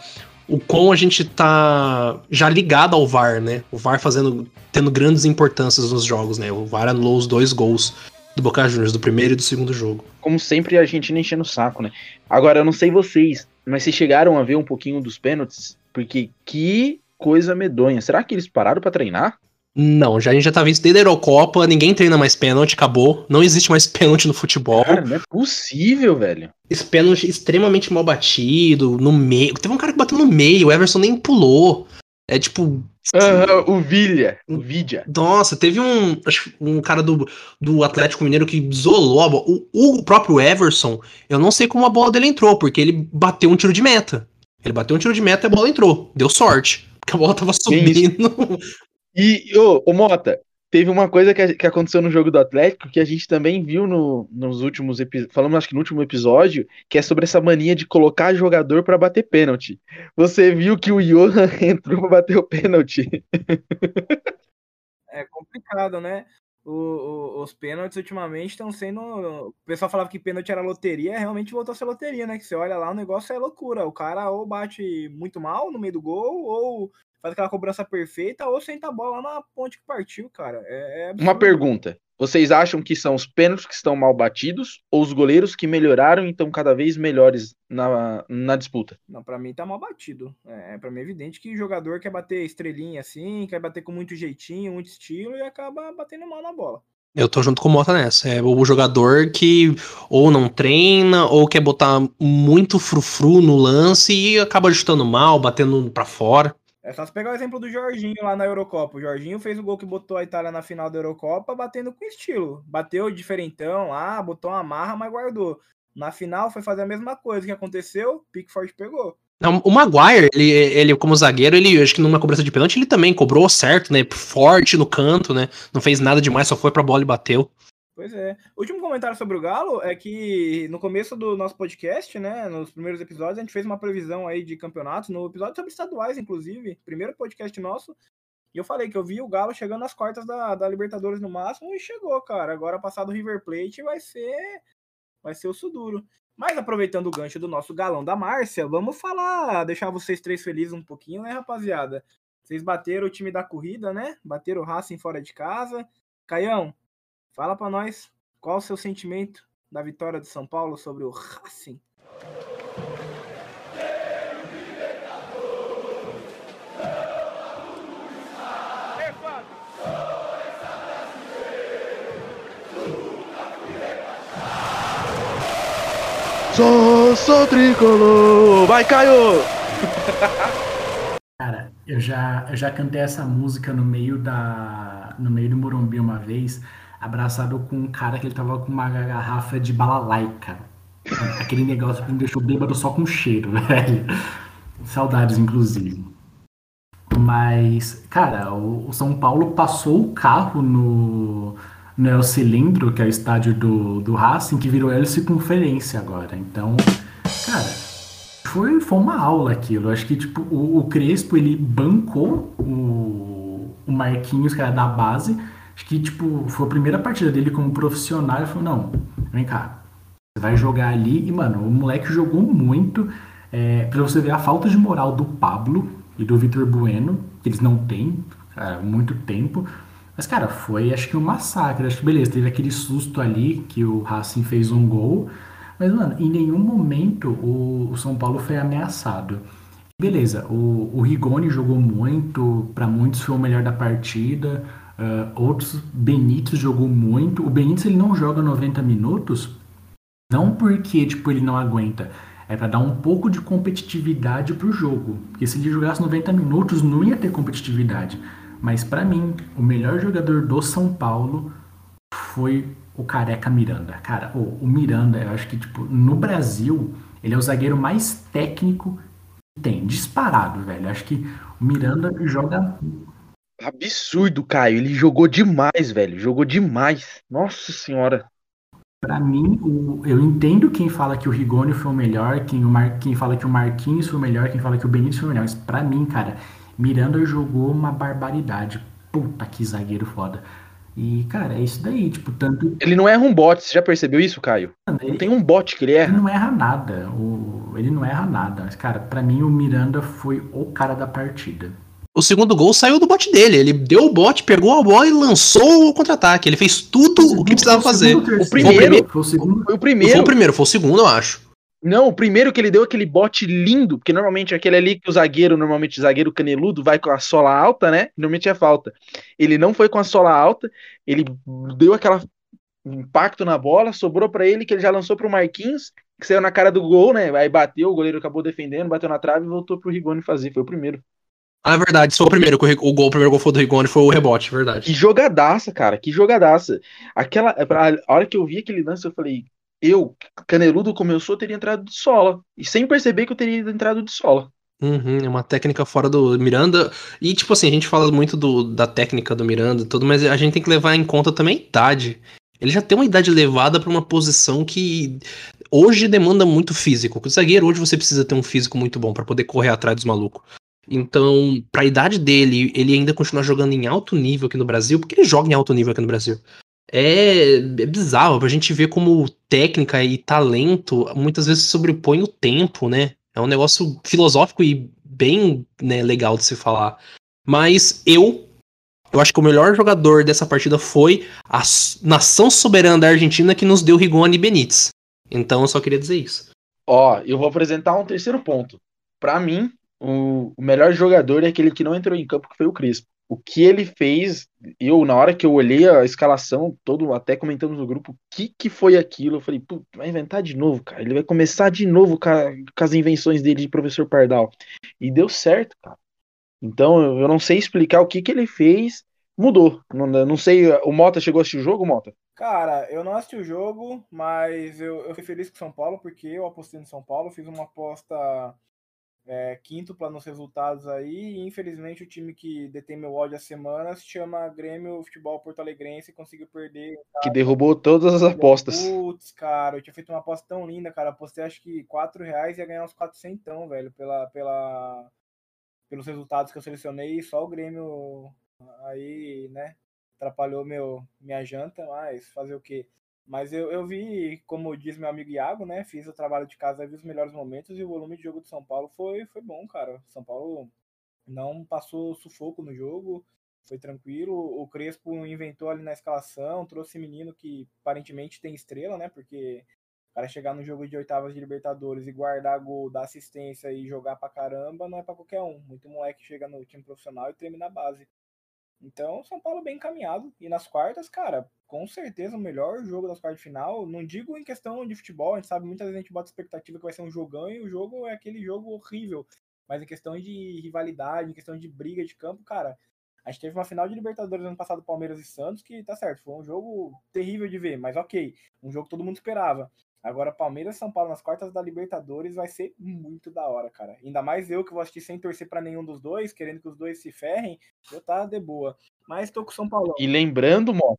[SPEAKER 4] o quão a gente tá já ligado ao VAR, né? O VAR fazendo, tendo grandes importâncias nos jogos, né? O VAR anulou os dois gols do Boca Juniors, do primeiro e do segundo jogo.
[SPEAKER 1] Como sempre, a Argentina enchendo o saco, né? Agora, eu não sei vocês, mas vocês chegaram a ver um pouquinho dos pênaltis? Porque que coisa medonha. Será que eles pararam pra treinar?
[SPEAKER 4] Não, já, a gente já tá vendo isso desde a Eurocopa, ninguém treina mais pênalti, acabou. Não existe mais pênalti no futebol.
[SPEAKER 1] Cara, não é possível, velho.
[SPEAKER 4] Esse pênalti extremamente mal batido, no meio. Teve um cara que bateu no meio, o Everson nem pulou. É tipo.
[SPEAKER 1] Aham, o Vilha, o Vidia.
[SPEAKER 4] Nossa, teve um, acho um cara do, do Atlético Mineiro que isolou a bola. O, o próprio Everson, eu não sei como a bola dele entrou, porque ele bateu um tiro de meta. Ele bateu um tiro de meta e a bola entrou. Deu sorte. Porque a bola tava subindo.
[SPEAKER 1] E, ô, ô Mota, teve uma coisa que, a- que aconteceu no jogo do Atlético que a gente também viu no- nos últimos episódios. Falamos, acho que no último episódio, que é sobre essa mania de colocar jogador pra bater pênalti. Você viu que o Johan entrou pra bater o pênalti.
[SPEAKER 2] É complicado, né? O- o- os pênaltis ultimamente estão sendo. O pessoal falava que pênalti era loteria, realmente voltou a ser loteria, né? Que você olha lá, o negócio é loucura. O cara ou bate muito mal no meio do gol, ou faz aquela cobrança perfeita, ou senta a bola lá na ponte que partiu, cara. É, é
[SPEAKER 1] Uma pergunta. Vocês acham que são os pênaltis que estão mal batidos ou os goleiros que melhoraram e estão cada vez melhores na, na disputa?
[SPEAKER 2] Não, pra mim tá mal batido. É, pra mim é evidente que jogador quer bater estrelinha assim, quer bater com muito jeitinho, muito estilo e acaba batendo mal na bola.
[SPEAKER 4] Eu tô junto com o Mota nessa. É o jogador que ou não treina, ou quer botar muito frufru no lance e acaba chutando mal, batendo pra fora.
[SPEAKER 2] É só você pegar o exemplo do Jorginho lá na Eurocopa. O Jorginho fez o gol que botou a Itália na final da Eurocopa batendo com estilo. Bateu diferentão lá, botou uma marra, mas guardou. Na final foi fazer a mesma coisa. Que aconteceu? Pickford pegou.
[SPEAKER 4] Não, O Maguire, ele, ele como zagueiro, ele acho que numa cobrança de pênalti ele também cobrou certo, né? Forte no canto, né? Não fez nada demais, só foi pra bola e bateu.
[SPEAKER 2] Pois é. Último comentário sobre o Galo é que no começo do nosso podcast, né, nos primeiros episódios, a gente fez uma previsão aí de campeonatos, no episódio sobre estaduais, inclusive, primeiro podcast nosso, e eu falei que eu vi o Galo chegando nas quartas da, da Libertadores no máximo, e chegou, cara. Agora, passado o River Plate, vai ser vai ser o Suduro. Mas aproveitando o gancho do nosso galão da Márcia, vamos falar, deixar vocês três felizes um pouquinho, né, rapaziada? Vocês bateram o time da corrida, né? Bateram o Racing fora de casa. Caião, Fala pra nós qual o seu sentimento da vitória do São Paulo sobre o Racing.
[SPEAKER 1] Sou, sou tricolor! Vai, Caio!
[SPEAKER 3] Cara, eu já, eu já cantei essa música no meio da. no meio do Morumbi uma vez, abraçado com um cara que ele tava com uma garrafa de balalaica. Aquele negócio que me deixou bêbado só com cheiro, velho. Saudades, inclusive. Mas, cara, o, São Paulo passou o carro no, no El Cilindro, que é o estádio do, do Racing, que virou hélice circunferência agora. Então, cara, foi, foi uma aula aquilo. Acho que tipo, o, o Crespo ele bancou o, o Marquinhos, que era da base. Acho que tipo, foi a primeira partida dele como profissional. Ele falou: não, vem cá, você vai jogar ali. E, mano, o moleque jogou muito. É, pra você ver a falta de moral do Pablo e do Vitor Bueno, que eles não têm há muito tempo. Mas, cara, foi acho que um massacre. Acho que beleza, teve aquele susto ali que o Racing fez um gol. Mas, mano, em nenhum momento o, o São Paulo foi ameaçado. Beleza, o, o Rigoni jogou muito, para muitos foi o melhor da partida. Uh, outros, Benítez jogou muito. O Benítez ele não joga 90 minutos, não porque tipo, ele não aguenta, é para dar um pouco de competitividade pro jogo. Porque se ele jogasse 90 minutos, não ia ter competitividade. Mas para mim, o melhor jogador do São Paulo foi o Careca Miranda. Cara, o, o Miranda, eu acho que tipo, no Brasil, ele é o zagueiro mais técnico que tem, disparado, velho. Eu acho que o Miranda joga
[SPEAKER 1] Absurdo, Caio. Ele jogou demais, velho. Jogou demais. Nossa senhora.
[SPEAKER 3] Pra mim, o, eu entendo quem fala que o Rigoni foi o melhor, quem, o Mar, quem fala que o Marquinhos foi o melhor, quem fala que o Benítez foi o melhor. Mas pra mim, cara, Miranda jogou uma barbaridade. Puta que zagueiro foda. E, cara, é isso daí, tipo, tanto.
[SPEAKER 1] Ele não erra um bot, você já percebeu isso, Caio? Ele, não tem um bot que ele erra.
[SPEAKER 3] Ele não erra nada. O, ele não erra nada. Mas, cara, pra mim o Miranda foi o cara da partida.
[SPEAKER 4] O segundo gol saiu do bot dele. Ele deu o bot, pegou a bola e lançou o contra-ataque. Ele fez tudo o, o que precisava fazer.
[SPEAKER 1] O primeiro, foi o primeiro. Foi o primeiro.
[SPEAKER 4] Foi o primeiro, foi o segundo, eu acho.
[SPEAKER 1] Não, o primeiro que ele deu aquele bote lindo, porque normalmente aquele ali que o zagueiro, normalmente o zagueiro caneludo, vai com a sola alta, né? Normalmente é falta. Ele não foi com a sola alta, ele deu aquela impacto na bola, sobrou para ele que ele já lançou pro Marquinhos, que saiu na cara do gol, né? Aí bateu, o goleiro acabou defendendo, bateu na trave e voltou pro Rigoni fazer. Foi o primeiro.
[SPEAKER 4] Ah, é verdade, foi o primeiro, o gol, o primeiro gol foi do Rigoni, foi o rebote, verdade.
[SPEAKER 1] Que jogadaça, cara, que jogadaça. Aquela, a hora que eu vi aquele lance, eu falei, eu, caneludo como eu sou, teria entrado de sola. E sem perceber que eu teria entrado de sola.
[SPEAKER 4] Uhum, é uma técnica fora do Miranda. E, tipo assim, a gente fala muito do, da técnica do Miranda e tudo, mas a gente tem que levar em conta também a idade. Ele já tem uma idade elevada para uma posição que hoje demanda muito físico. O zagueiro hoje você precisa ter um físico muito bom para poder correr atrás dos malucos. Então, pra idade dele, ele ainda continuar jogando em alto nível aqui no Brasil, porque ele joga em alto nível aqui no Brasil é, é bizarro pra gente ver como técnica e talento muitas vezes sobrepõe o tempo, né? É um negócio filosófico e bem né, legal de se falar. Mas eu, eu acho que o melhor jogador dessa partida foi a nação soberana da Argentina que nos deu Rigoni Benítez. Então eu só queria dizer isso.
[SPEAKER 1] Ó, eu vou apresentar um terceiro ponto. Para mim, o, o melhor jogador é aquele que não entrou em campo, que foi o Crispo o que ele fez, eu, na hora que eu olhei a escalação, todo, até comentamos no grupo, o que, que foi aquilo? Eu falei, putz, vai inventar de novo, cara. Ele vai começar de novo com, a, com, as invenções dele de professor Pardal. E deu certo, cara. Então, eu não sei explicar o que, que ele fez, mudou. Não, não sei, o Mota chegou a assistir o jogo, Mota?
[SPEAKER 2] Cara, eu não assisti o jogo, mas eu, eu fiquei feliz com São Paulo, porque eu apostei no São Paulo, fiz uma aposta é, quíntupla nos resultados aí. E infelizmente o time que detém meu ódio há semanas se chama Grêmio Futebol Porto Alegrense e conseguiu perder.
[SPEAKER 1] Cara. Que derrubou todas as apostas.
[SPEAKER 2] Putz, cara, eu tinha feito uma aposta tão linda, cara. Apostei acho que 4 reais e ia ganhar uns 400, velho, pela, pela, pelos resultados que eu selecionei. Só o Grêmio aí, né, atrapalhou meu, minha janta, mas fazer o quê? Mas eu, eu vi, como diz meu amigo Iago, né? Fiz o trabalho de casa, vi os melhores momentos e o volume de jogo do São Paulo foi, foi bom, cara. São Paulo não passou sufoco no jogo, foi tranquilo. O Crespo inventou ali na escalação, trouxe menino que aparentemente tem estrela, né? Porque o cara chegar no jogo de oitavas de Libertadores e guardar gol, dar assistência e jogar pra caramba não é pra qualquer um. Muito moleque chega no time profissional e treme na base. Então, São Paulo bem encaminhado. E nas quartas, cara, com certeza o melhor jogo das quartas de final. Não digo em questão de futebol, a gente sabe muitas vezes a gente bota expectativa que vai ser um jogão e o jogo é aquele jogo horrível. Mas em questão de rivalidade, em questão de briga de campo, cara, a gente teve uma final de Libertadores ano passado, Palmeiras e Santos, que tá certo, foi um jogo terrível de ver, mas ok, um jogo que todo mundo esperava. Agora, Palmeiras e São Paulo nas quartas da Libertadores vai ser muito da hora, cara. Ainda mais eu que vou assistir sem torcer para nenhum dos dois, querendo que os dois se ferrem, eu tá de boa. Mas tô com o São Paulo.
[SPEAKER 1] E lembrando, Mo,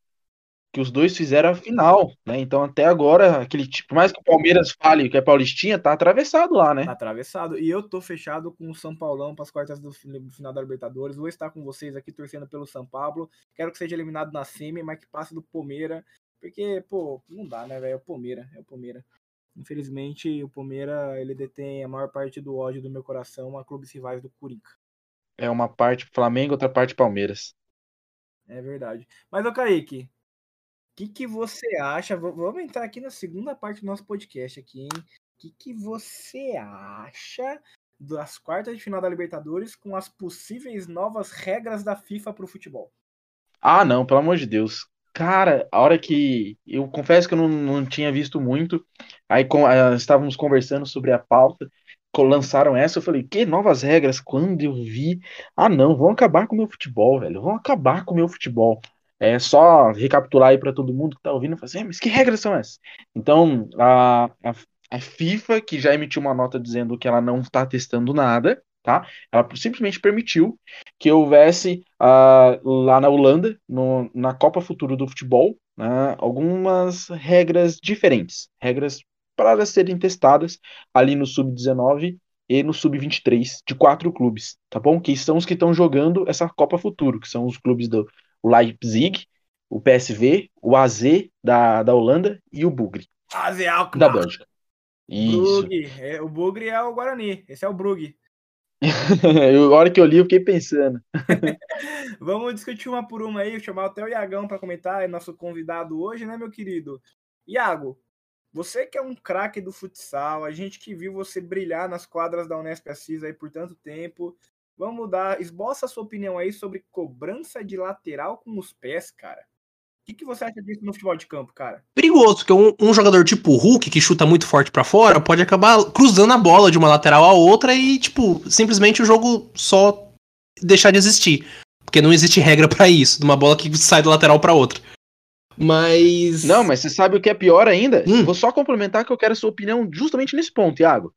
[SPEAKER 1] que os dois fizeram a final, né? Então até agora, aquele tipo, por mais que o Palmeiras fale que é paulistinha, tá atravessado lá, né?
[SPEAKER 2] Tá atravessado. E eu tô fechado com o São Paulão para as quartas do final da Libertadores. Vou estar com vocês aqui torcendo pelo São Paulo. Quero que seja eliminado na semi, mas que passe do Palmeiras. Porque, pô, não dá, né, velho? É o Palmeiras, é o Palmeiras. Infelizmente, o Palmeiras, ele detém a maior parte do ódio do meu coração a clubes rivais do Curica.
[SPEAKER 1] É uma parte Flamengo, outra parte Palmeiras.
[SPEAKER 2] É verdade. Mas, ô Kaique, o que, que você acha? Vamos entrar aqui na segunda parte do nosso podcast aqui, hein? O que, que você acha das quartas de final da Libertadores com as possíveis novas regras da FIFA para o futebol?
[SPEAKER 1] Ah, não, pelo amor de Deus. Cara, a hora que. Eu confesso que eu não, não tinha visto muito. Aí com, uh, estávamos conversando sobre a pauta. Lançaram essa, eu falei, que novas regras? Quando eu vi. Ah, não, vão acabar com o meu futebol, velho. Vão acabar com o meu futebol. É só recapitular aí para todo mundo que tá ouvindo falar assim, mas que regras são essas? Então, a, a, a FIFA, que já emitiu uma nota dizendo que ela não está testando nada, tá? Ela simplesmente permitiu que houvesse uh, lá na Holanda, no, na Copa Futuro do Futebol, né, algumas regras diferentes, regras para serem testadas ali no Sub-19 e no Sub-23 de quatro clubes, tá bom? Que são os que estão jogando essa Copa Futuro, que são os clubes do Leipzig, o PSV, o AZ da, da Holanda e o Bugre
[SPEAKER 2] AZ
[SPEAKER 1] da Bélgica.
[SPEAKER 2] Isso. É, o Bugre é o Guarani, esse é o Brugge.
[SPEAKER 1] eu, a hora que eu li, eu fiquei pensando.
[SPEAKER 2] Vamos discutir uma por uma aí, chamar até o Iagão para comentar, é nosso convidado hoje, né, meu querido? Iago, você que é um craque do futsal, a gente que viu você brilhar nas quadras da Unesp Assis aí por tanto tempo. Vamos dar, esboça a sua opinião aí sobre cobrança de lateral com os pés, cara. O que, que você acha disso no futebol de campo, cara?
[SPEAKER 4] Perigoso, porque um, um jogador tipo o Hulk, que chuta muito forte para fora, pode acabar cruzando a bola de uma lateral a outra e, tipo, simplesmente o jogo só deixar de existir. Porque não existe regra para isso, de uma bola que sai da lateral para outra. Mas.
[SPEAKER 1] Não, mas você sabe o que é pior ainda? Hum. Vou só complementar que eu quero a sua opinião justamente nesse ponto, Iago.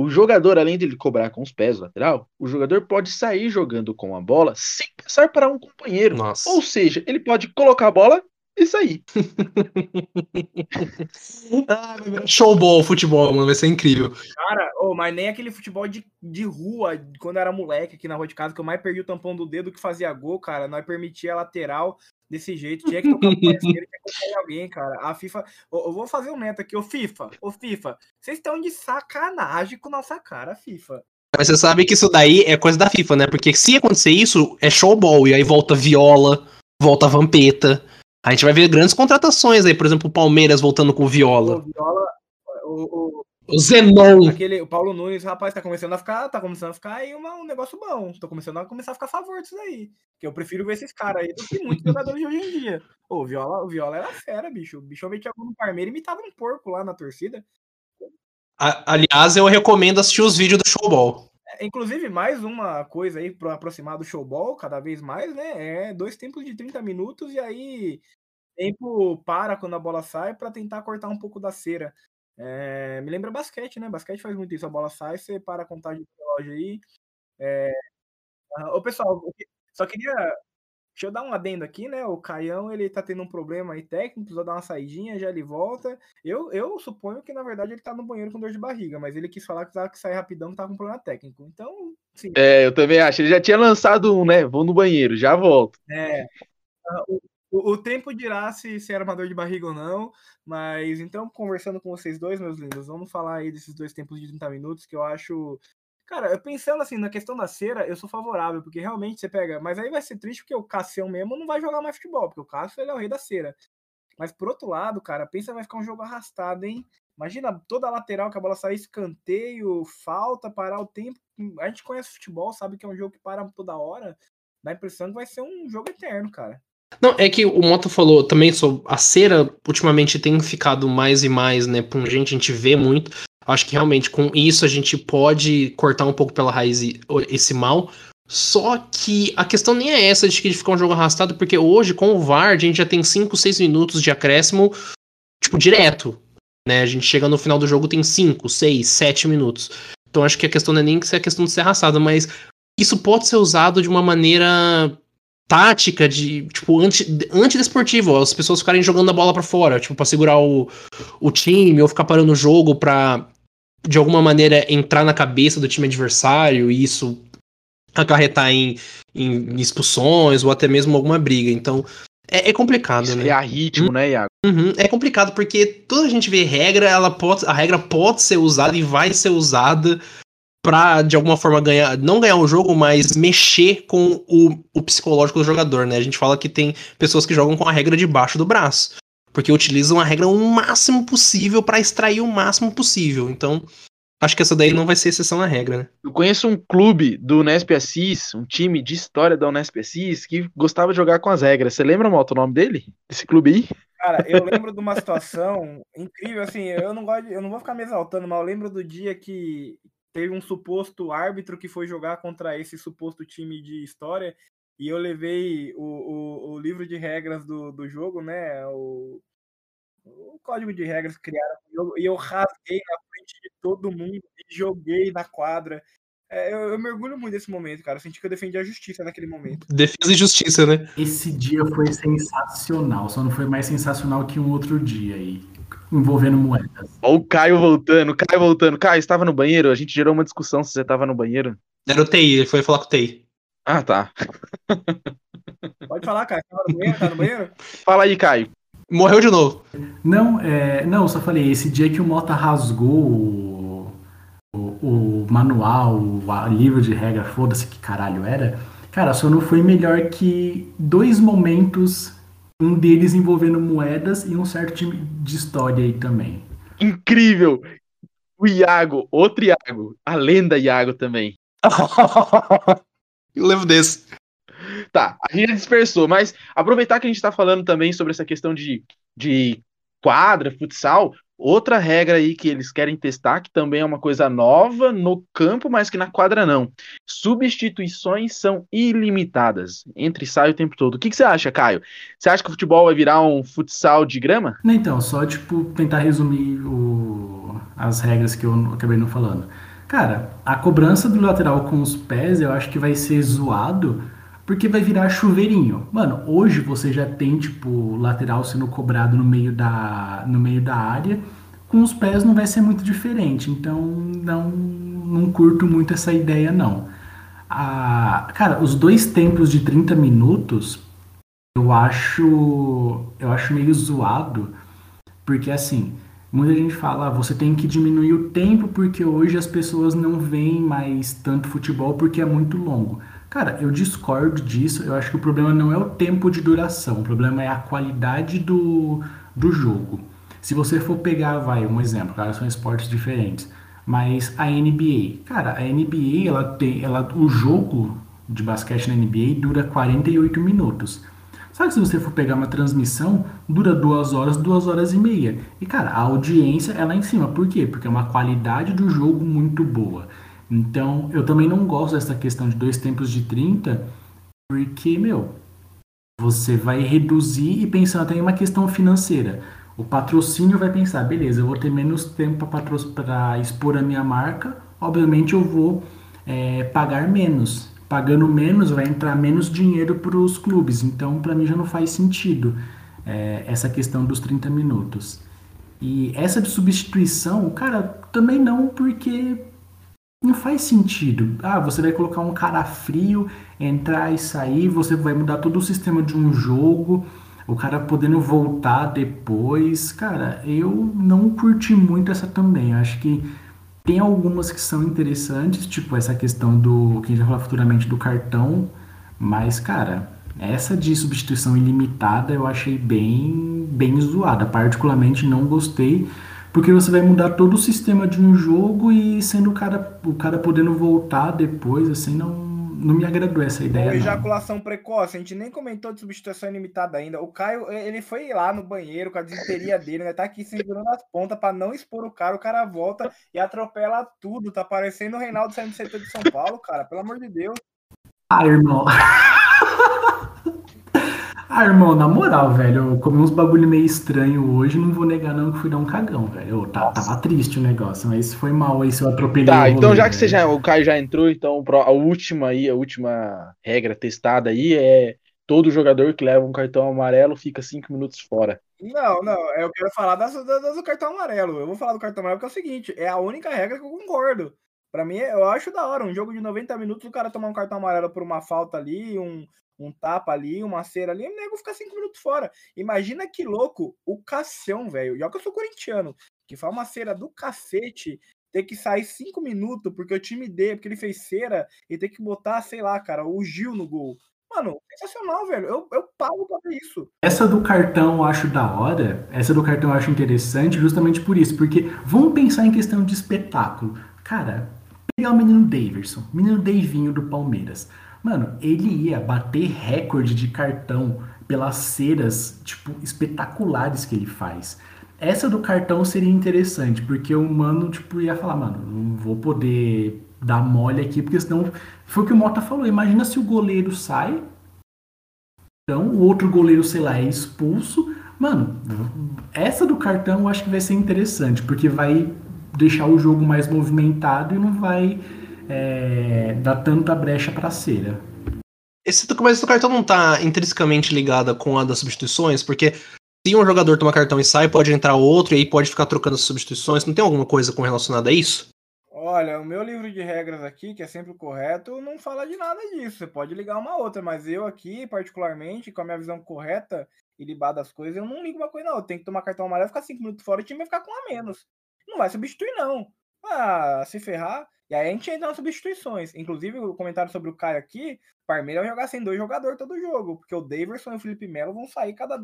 [SPEAKER 1] O jogador, além de ele cobrar com os pés lateral, o jogador pode sair jogando com a bola sem passar para um companheiro.
[SPEAKER 4] Nossa.
[SPEAKER 1] Ou seja, ele pode colocar a bola e sair.
[SPEAKER 4] ah, Showball futebol, mano, vai ser incrível.
[SPEAKER 2] Cara, oh, mas nem aquele futebol de, de rua, quando eu era moleque aqui na rua de casa, que eu mais perdi o tampão do dedo que fazia gol, cara. Nós permitia lateral desse jeito. Tinha que tocar o tinha que alguém, cara. A FIFA. Eu, eu vou fazer um neto aqui, ô FIFA, ô FIFA. Vocês estão de sacanagem com nossa cara, FIFA.
[SPEAKER 4] Mas você sabe que isso daí é coisa da FIFA, né? Porque se acontecer isso, é showball. E aí volta Viola, volta Vampeta. A gente vai ver grandes contratações aí, por exemplo, o Palmeiras voltando com o Viola.
[SPEAKER 2] O Viola, o, o,
[SPEAKER 4] o Zenon.
[SPEAKER 2] Aquele, o Paulo Nunes, rapaz, tá começando a ficar, tá começando a ficar aí uma, um negócio bom. Tô começando a começar a ficar a favor disso aí. Que eu prefiro ver esses caras aí do que muitos jogadores de hoje em dia. Ô, o Viola, o Viola era fera, bicho. O bicho metia no Parmeira e imitava um porco lá na torcida.
[SPEAKER 4] A, aliás, eu recomendo assistir os vídeos do Showball.
[SPEAKER 2] É, inclusive, mais uma coisa aí para aproximar do showball, cada vez mais, né? É dois tempos de 30 minutos e aí tempo para quando a bola sai para tentar cortar um pouco da cera. É, me lembra basquete, né? Basquete faz muito isso. A bola sai, você para a contagem de relógio aí. É... Ô, pessoal, só queria. Deixa eu dar um adendo aqui, né? O Caião, ele tá tendo um problema aí técnico, precisa dar uma saidinha, já ele volta. Eu, eu suponho que, na verdade, ele tá no banheiro com dor de barriga, mas ele quis falar que tava que sair rapidão, que tava com problema técnico. Então, sim.
[SPEAKER 1] É, eu também acho. Ele já tinha lançado um, né? Vou no banheiro, já volto.
[SPEAKER 2] É. O, o, o, tempo dirá se, se era uma dor de barriga ou não, mas então, conversando com vocês dois, meus lindos, vamos falar aí desses dois tempos de 30 minutos que eu acho. Cara, pensando assim na questão da cera, eu sou favorável, porque realmente você pega. Mas aí vai ser triste porque o Cassião mesmo não vai jogar mais futebol, porque o Cássio ele é o rei da cera. Mas por outro lado, cara, pensa vai ficar um jogo arrastado, hein? Imagina toda a lateral que a bola sair, escanteio, falta, parar o tempo. A gente conhece futebol, sabe que é um jogo que para toda hora. Dá a impressão que vai ser um jogo eterno, cara.
[SPEAKER 4] Não, é que o Mota falou também sobre a cera ultimamente tem ficado mais e mais, né, pungente, a gente vê muito. Acho que realmente com isso a gente pode cortar um pouco pela raiz esse mal. Só que a questão nem é essa de que ficar um jogo arrastado, porque hoje com o VAR a gente já tem 5, 6 minutos de acréscimo, tipo, direto. Né? A gente chega no final do jogo tem 5, 6, 7 minutos. Então acho que a questão não é nem que é a questão de ser arrastado, mas isso pode ser usado de uma maneira tática de, tipo, anti, antidesportivo, as pessoas ficarem jogando a bola para fora, tipo, pra segurar o, o time ou ficar parando o jogo pra, de alguma maneira, entrar na cabeça do time adversário e isso acarretar em, em expulsões ou até mesmo alguma briga. Então, é, é complicado,
[SPEAKER 1] Isso
[SPEAKER 4] né?
[SPEAKER 1] é a ritmo, né, Iago?
[SPEAKER 4] Uhum, É complicado porque toda a gente vê regra, ela pode, a regra pode ser usada e vai ser usada pra, de alguma forma, ganhar, não ganhar o jogo, mas mexer com o, o psicológico do jogador, né? A gente fala que tem pessoas que jogam com a regra debaixo do braço, porque utilizam a regra o máximo possível pra extrair o máximo possível. Então, acho que essa daí não vai ser exceção à regra, né?
[SPEAKER 1] Eu conheço um clube do Unesp Assis, um time de história da Unesp Assis, que gostava de jogar com as regras. Você lembra, Moto, o nome dele? Desse clube aí?
[SPEAKER 2] Cara, eu lembro de uma situação incrível, assim, eu não gosto, de- eu não vou ficar me exaltando, mas eu lembro do dia que teve um suposto árbitro que foi jogar contra esse suposto time de história e eu levei o, o, o livro de regras do, do jogo, né, o, o código de regras que criaram e eu rasguei na frente de todo mundo e joguei na quadra. É, eu, eu mergulho muito nesse momento, cara, eu senti que eu defendi a justiça naquele momento.
[SPEAKER 4] Defesa e justiça, né?
[SPEAKER 3] Esse dia foi sensacional, só não foi mais sensacional que um outro dia aí, envolvendo moedas.
[SPEAKER 1] Ó o Caio voltando, Caio voltando. Caio, estava no banheiro? A gente gerou uma discussão se você estava no banheiro.
[SPEAKER 4] Era o TI, ele foi falar com o TI.
[SPEAKER 1] Ah, tá.
[SPEAKER 2] Pode falar, cara, tá no banheiro? Tá no banheiro?
[SPEAKER 1] Fala aí, Caio.
[SPEAKER 4] Morreu de novo.
[SPEAKER 3] Não, é, não, eu só falei, esse dia que o Mota rasgou o, o, o manual, o livro de regra, foda-se que caralho era, cara, só não foi melhor que dois momentos, um deles envolvendo moedas e um certo time de história aí também.
[SPEAKER 1] Incrível! O Iago, outro Iago. A lenda Iago também.
[SPEAKER 4] Eu lembro desse.
[SPEAKER 1] Tá, a gente dispersou, mas aproveitar que a gente tá falando também sobre essa questão de, de quadra, futsal, outra regra aí que eles querem testar, que também é uma coisa nova no campo, mas que na quadra não. Substituições são ilimitadas. Entra e sai o tempo todo. O que, que você acha, Caio? Você acha que o futebol vai virar um futsal de grama?
[SPEAKER 3] Não, Então, só tipo tentar resumir o- as regras que eu acabei não falando. Cara, a cobrança do lateral com os pés eu acho que vai ser zoado porque vai virar chuveirinho. Mano, hoje você já tem tipo lateral sendo cobrado no meio da no meio da área, com os pés não vai ser muito diferente. Então, não não curto muito essa ideia não. Cara, os dois tempos de 30 minutos eu acho eu acho meio zoado porque assim muita gente fala ah, você tem que diminuir o tempo porque hoje as pessoas não veem mais tanto futebol porque é muito longo cara eu discordo disso eu acho que o problema não é o tempo de duração o problema é a qualidade do, do jogo se você for pegar vai um exemplo cara são esportes diferentes mas a NBA cara a NBA ela tem ela o jogo de basquete na NBA dura 48 minutos só que se você for pegar uma transmissão, dura duas horas, duas horas e meia. E, cara, a audiência é lá em cima. Por quê? Porque é uma qualidade do jogo muito boa. Então, eu também não gosto dessa questão de dois tempos de 30, porque, meu, você vai reduzir e pensando até em uma questão financeira. O patrocínio vai pensar, beleza, eu vou ter menos tempo para expor a minha marca, obviamente eu vou é, pagar menos. Pagando menos, vai entrar menos dinheiro para os clubes. Então, para mim, já não faz sentido é, essa questão dos 30 minutos. E essa de substituição, cara, também não, porque não faz sentido. Ah, você vai colocar um cara frio, entrar e sair, você vai mudar todo o sistema de um jogo, o cara podendo voltar depois. Cara, eu não curti muito essa também. Eu acho que tem algumas que são interessantes, tipo essa questão do, que a gente vai falar futuramente, do cartão, mas, cara, essa de substituição ilimitada eu achei bem, bem zoada. Particularmente não gostei, porque você vai mudar todo o sistema de um jogo e sendo o cara, o cara podendo voltar depois, assim, não, não me agradou essa ideia.
[SPEAKER 2] Ou ejaculação precoce, a gente nem comentou de substituição ilimitada ainda. O Caio, ele foi lá no banheiro com a desinteria dele, né? Tá aqui segurando as pontas pra não expor o cara. O cara volta e atropela tudo. Tá parecendo o Reinaldo saindo do CT de São Paulo, cara. Pelo amor de Deus.
[SPEAKER 3] Ah, irmão. ah, irmão, na moral, velho, eu comi uns bagulho meio estranho hoje, não vou negar não que fui dar um cagão, velho. Eu, tá, tava triste o negócio, mas foi mal aí se eu atropelei
[SPEAKER 1] Tá,
[SPEAKER 3] o
[SPEAKER 1] então
[SPEAKER 3] rolê,
[SPEAKER 1] já que você
[SPEAKER 3] velho.
[SPEAKER 1] já, o Caio já entrou, então a última aí, a última regra testada aí é todo jogador que leva um cartão amarelo fica cinco minutos fora.
[SPEAKER 2] Não, não, eu quero falar das, das, do cartão amarelo. Eu vou falar do cartão amarelo porque é o seguinte: é a única regra que eu concordo. Pra mim, eu acho da hora. Um jogo de 90 minutos, o cara tomar um cartão amarelo por uma falta ali, um, um tapa ali, uma cera ali, o nego fica cinco minutos fora. Imagina que louco o Cassião, velho. Já que eu sou corintiano, que faz uma cera do cacete, ter que sair cinco minutos porque o time dele, porque ele fez cera, e ter que botar, sei lá, cara, o Gil no gol. Mano, sensacional, velho. Eu, eu pago pra ver isso.
[SPEAKER 3] Essa do cartão eu acho da hora. Essa do cartão eu acho interessante justamente por isso. Porque vamos pensar em questão de espetáculo. Cara, pegar o menino Davidson, menino Davinho do Palmeiras. Mano, ele ia bater recorde de cartão pelas ceras, tipo, espetaculares que ele faz. Essa do cartão seria interessante, porque o mano, tipo, ia falar, mano, não vou poder dar mole aqui, porque senão. Foi o que o Mota falou. Imagina se o goleiro sai, então o outro goleiro, sei lá, é expulso. Mano, essa do cartão eu acho que vai ser interessante, porque vai deixar o jogo mais movimentado e não vai é, dar tanta brecha pra cera.
[SPEAKER 4] Esse, mas do cartão não tá intrinsecamente ligada com a das substituições, porque se um jogador toma cartão e sai, pode entrar outro e aí pode ficar trocando as substituições. Não tem alguma coisa com relacionada a isso?
[SPEAKER 2] Olha, o meu livro de regras aqui, que é sempre o correto, não fala de nada disso. Você pode ligar uma outra, mas eu aqui, particularmente, com a minha visão correta e libar das coisas, eu não ligo uma coisa, não. Eu tenho que tomar cartão amarelo, ficar cinco minutos fora e o time vai ficar com a menos. Não vai substituir, não. Ah, se ferrar. E aí a gente entra nas substituições. Inclusive, o comentário sobre o Caio aqui, o Parmeira vai jogar sem dois jogadores todo jogo, porque o Daverson e o Felipe Melo vão sair cada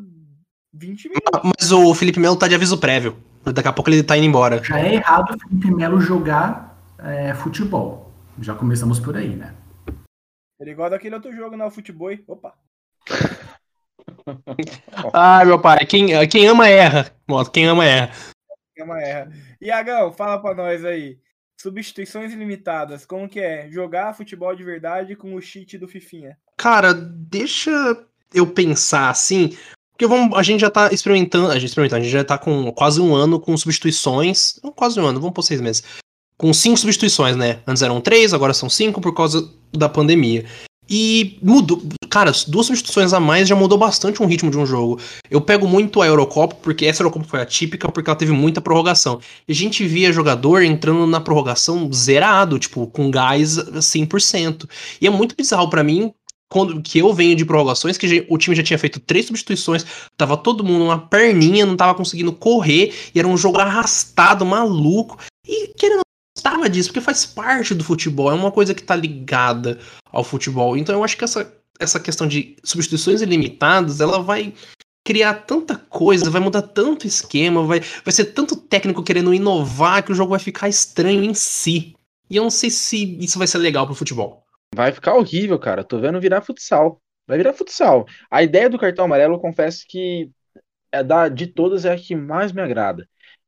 [SPEAKER 2] 20 minutos.
[SPEAKER 4] Mas o Felipe Melo tá de aviso prévio. Daqui a pouco ele tá indo embora.
[SPEAKER 3] Já é errado o Felipe Melo jogar é, futebol. Já começamos por aí, né?
[SPEAKER 2] Ele gosta daquele outro jogo, né? O futebol. Opa.
[SPEAKER 4] Ai, meu pai, quem, quem ama erra. Moto, quem ama erra.
[SPEAKER 2] Quem ama erra. Iagão, fala pra nós aí. Substituições ilimitadas, como que é? Jogar futebol de verdade com o cheat do Fifinha.
[SPEAKER 4] Cara, deixa eu pensar assim, porque vamos, a gente já tá experimentando, a gente experimentando, a gente já tá com quase um ano com substituições. Não quase um ano, vamos por seis meses. Com cinco substituições, né? Antes eram três, agora são cinco por causa da pandemia. E mudou. Cara, duas substituições a mais já mudou bastante o ritmo de um jogo. Eu pego muito a Eurocopa, porque essa Eurocopa foi atípica, porque ela teve muita prorrogação. E a gente via jogador entrando na prorrogação zerado, tipo, com gás 100%. E é muito bizarro para mim quando que eu venho de prorrogações, que o time já tinha feito três substituições, tava todo mundo uma perninha, não tava conseguindo correr, e era um jogo arrastado, maluco. E querendo gostava disso, porque faz parte do futebol, é uma coisa que tá ligada ao futebol. Então eu acho que essa, essa questão de substituições ilimitadas, ela vai criar tanta coisa, vai mudar tanto esquema, vai, vai ser tanto técnico querendo inovar que o jogo vai ficar estranho em si. E eu não sei se isso vai ser legal pro futebol.
[SPEAKER 1] Vai ficar horrível, cara. Tô vendo virar futsal. Vai virar futsal. A ideia do cartão amarelo, eu confesso que é da, de todas é a que mais me agrada.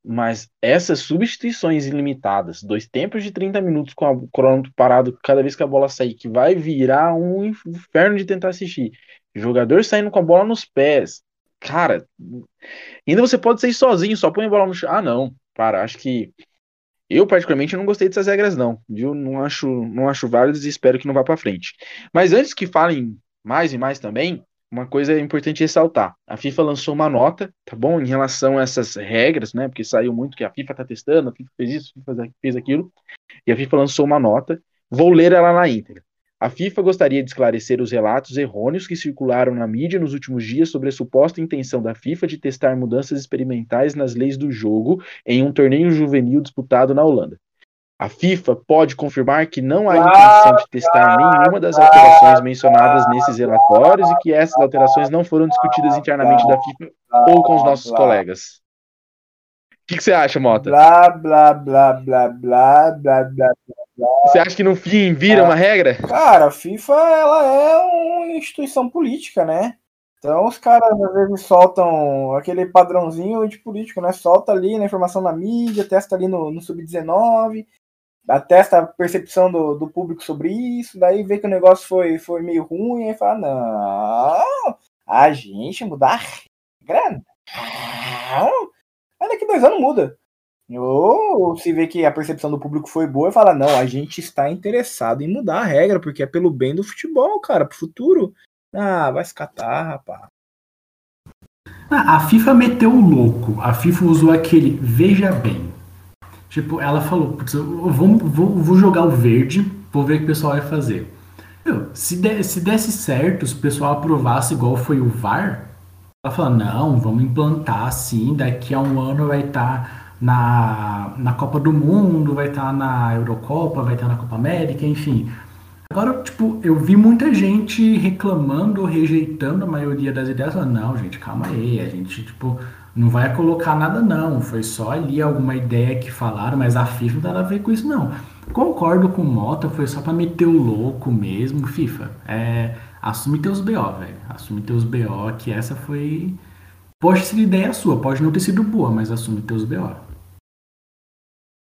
[SPEAKER 1] Mas essas substituições ilimitadas, dois tempos de 30 minutos com o cronômetro parado cada vez que a bola sair, que vai virar um inferno de tentar assistir. Jogador saindo com a bola nos pés. Cara, ainda você pode sair sozinho, só põe a bola no chão. Ah, não. Para, acho que eu, particularmente, não gostei dessas regras, não. Viu? Não acho, não acho válidas e espero que não vá para frente. Mas antes que falem mais e mais também, uma coisa importante ressaltar. A FIFA lançou uma nota, tá bom? Em relação a essas regras, né? Porque saiu muito que a FIFA tá testando, a FIFA fez isso, a FIFA fez aquilo. E a FIFA lançou uma nota. Vou ler ela na íntegra. A FIFA gostaria de esclarecer os relatos errôneos que circularam na mídia nos últimos dias sobre a suposta intenção da FIFA de testar mudanças experimentais nas leis do jogo em um torneio juvenil disputado na Holanda. A FIFA pode confirmar que não há intenção de testar nenhuma das alterações mencionadas nesses relatórios e que essas alterações não foram discutidas internamente da FIFA ou com os nossos colegas. O que, que, você acha, Mota?
[SPEAKER 2] Blá, blá, blá, blá, blá, blá, blá, blá.
[SPEAKER 1] Você acha que no fim vira uma regra?
[SPEAKER 2] Cara, a FIFA ela é uma instituição política, né? Então os caras às vezes soltam aquele padrãozinho de político, né? Solta ali na informação na mídia, testa ali no, no Sub-19, atesta a percepção do, do público sobre isso, daí vê que o negócio foi, foi meio ruim, e fala, não, a gente mudar a regra? Não. Aí daqui dois anos muda. Ou se vê que a percepção do público foi boa e fala, não, a gente está interessado em mudar a regra, porque é pelo bem do futebol, cara, pro futuro. Ah, vai se catar, rapaz.
[SPEAKER 3] Ah, a FIFA meteu o louco. A FIFA usou aquele veja bem. Tipo, ela falou, "Putz, eu vou, vou, vou jogar o verde, vou ver o que o pessoal vai fazer. Meu, se, de- se desse certo, se o pessoal aprovasse igual foi o VAR, ela falou, não, vamos implantar assim, daqui a um ano vai estar na, na Copa do Mundo, vai estar na Eurocopa, vai estar na Copa América, enfim. Agora, tipo, eu vi muita gente reclamando, rejeitando a maioria das ideias, falando, não, gente, calma aí, a gente, tipo, não vai colocar nada não, foi só ali alguma ideia que falaram, mas a FIFA não tem nada a ver com isso não. Concordo com o Mota, foi só pra meter o louco mesmo, FIFA, é, assume teus BO, velho, assume teus BO, que essa foi, pode ser ideia sua, pode não ter sido boa, mas assume teus BO.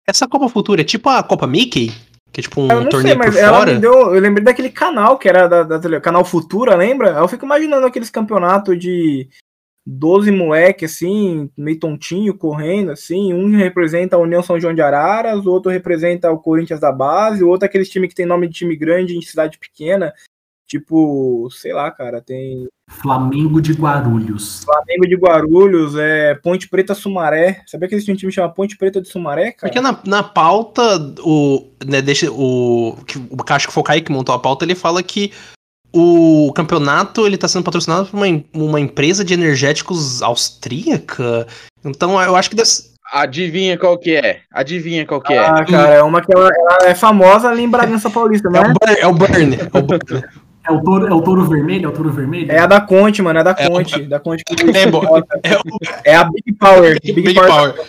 [SPEAKER 4] Essa Copa Futura é tipo a Copa Mickey? Que é tipo um
[SPEAKER 2] Eu não sei,
[SPEAKER 4] torneio
[SPEAKER 2] mas
[SPEAKER 4] por
[SPEAKER 2] ela
[SPEAKER 4] fora?
[SPEAKER 2] me deu. Eu lembrei daquele canal que era da, da canal Futura, lembra? Eu fico imaginando aqueles campeonatos de 12 moleque, assim, meio tontinho, correndo, assim. Um representa a União São João de Araras, o outro representa o Corinthians da base, o outro é aqueles time que tem nome de time grande em cidade pequena. Tipo, sei lá, cara, tem
[SPEAKER 3] Flamengo de Guarulhos.
[SPEAKER 2] Flamengo de Guarulhos, é Ponte Preta Sumaré. Sabia que existe um time que chama Ponte Preta de Sumaré, cara?
[SPEAKER 4] Porque na, na pauta, o, né, deixa, o, que, o acho que foi o Kaique que montou a pauta, ele fala que o campeonato ele tá sendo patrocinado por uma, uma empresa de energéticos austríaca. Então eu acho que deve,
[SPEAKER 1] Adivinha qual que é? Adivinha qual que é?
[SPEAKER 2] Ah, cara, é uma que ela, ela é famosa ali em Bragança Paulista,
[SPEAKER 4] é,
[SPEAKER 2] né?
[SPEAKER 4] o Burn, é o Burn. É o Burn.
[SPEAKER 3] É o touro, é o touro vermelho? É o touro vermelho?
[SPEAKER 2] É a da Conte, mano, é da
[SPEAKER 4] É,
[SPEAKER 2] Conte. da Conte que
[SPEAKER 4] É, bom, é o
[SPEAKER 2] É a Big Power.
[SPEAKER 4] Big,
[SPEAKER 2] Big,
[SPEAKER 4] Big
[SPEAKER 2] Power.
[SPEAKER 4] Power.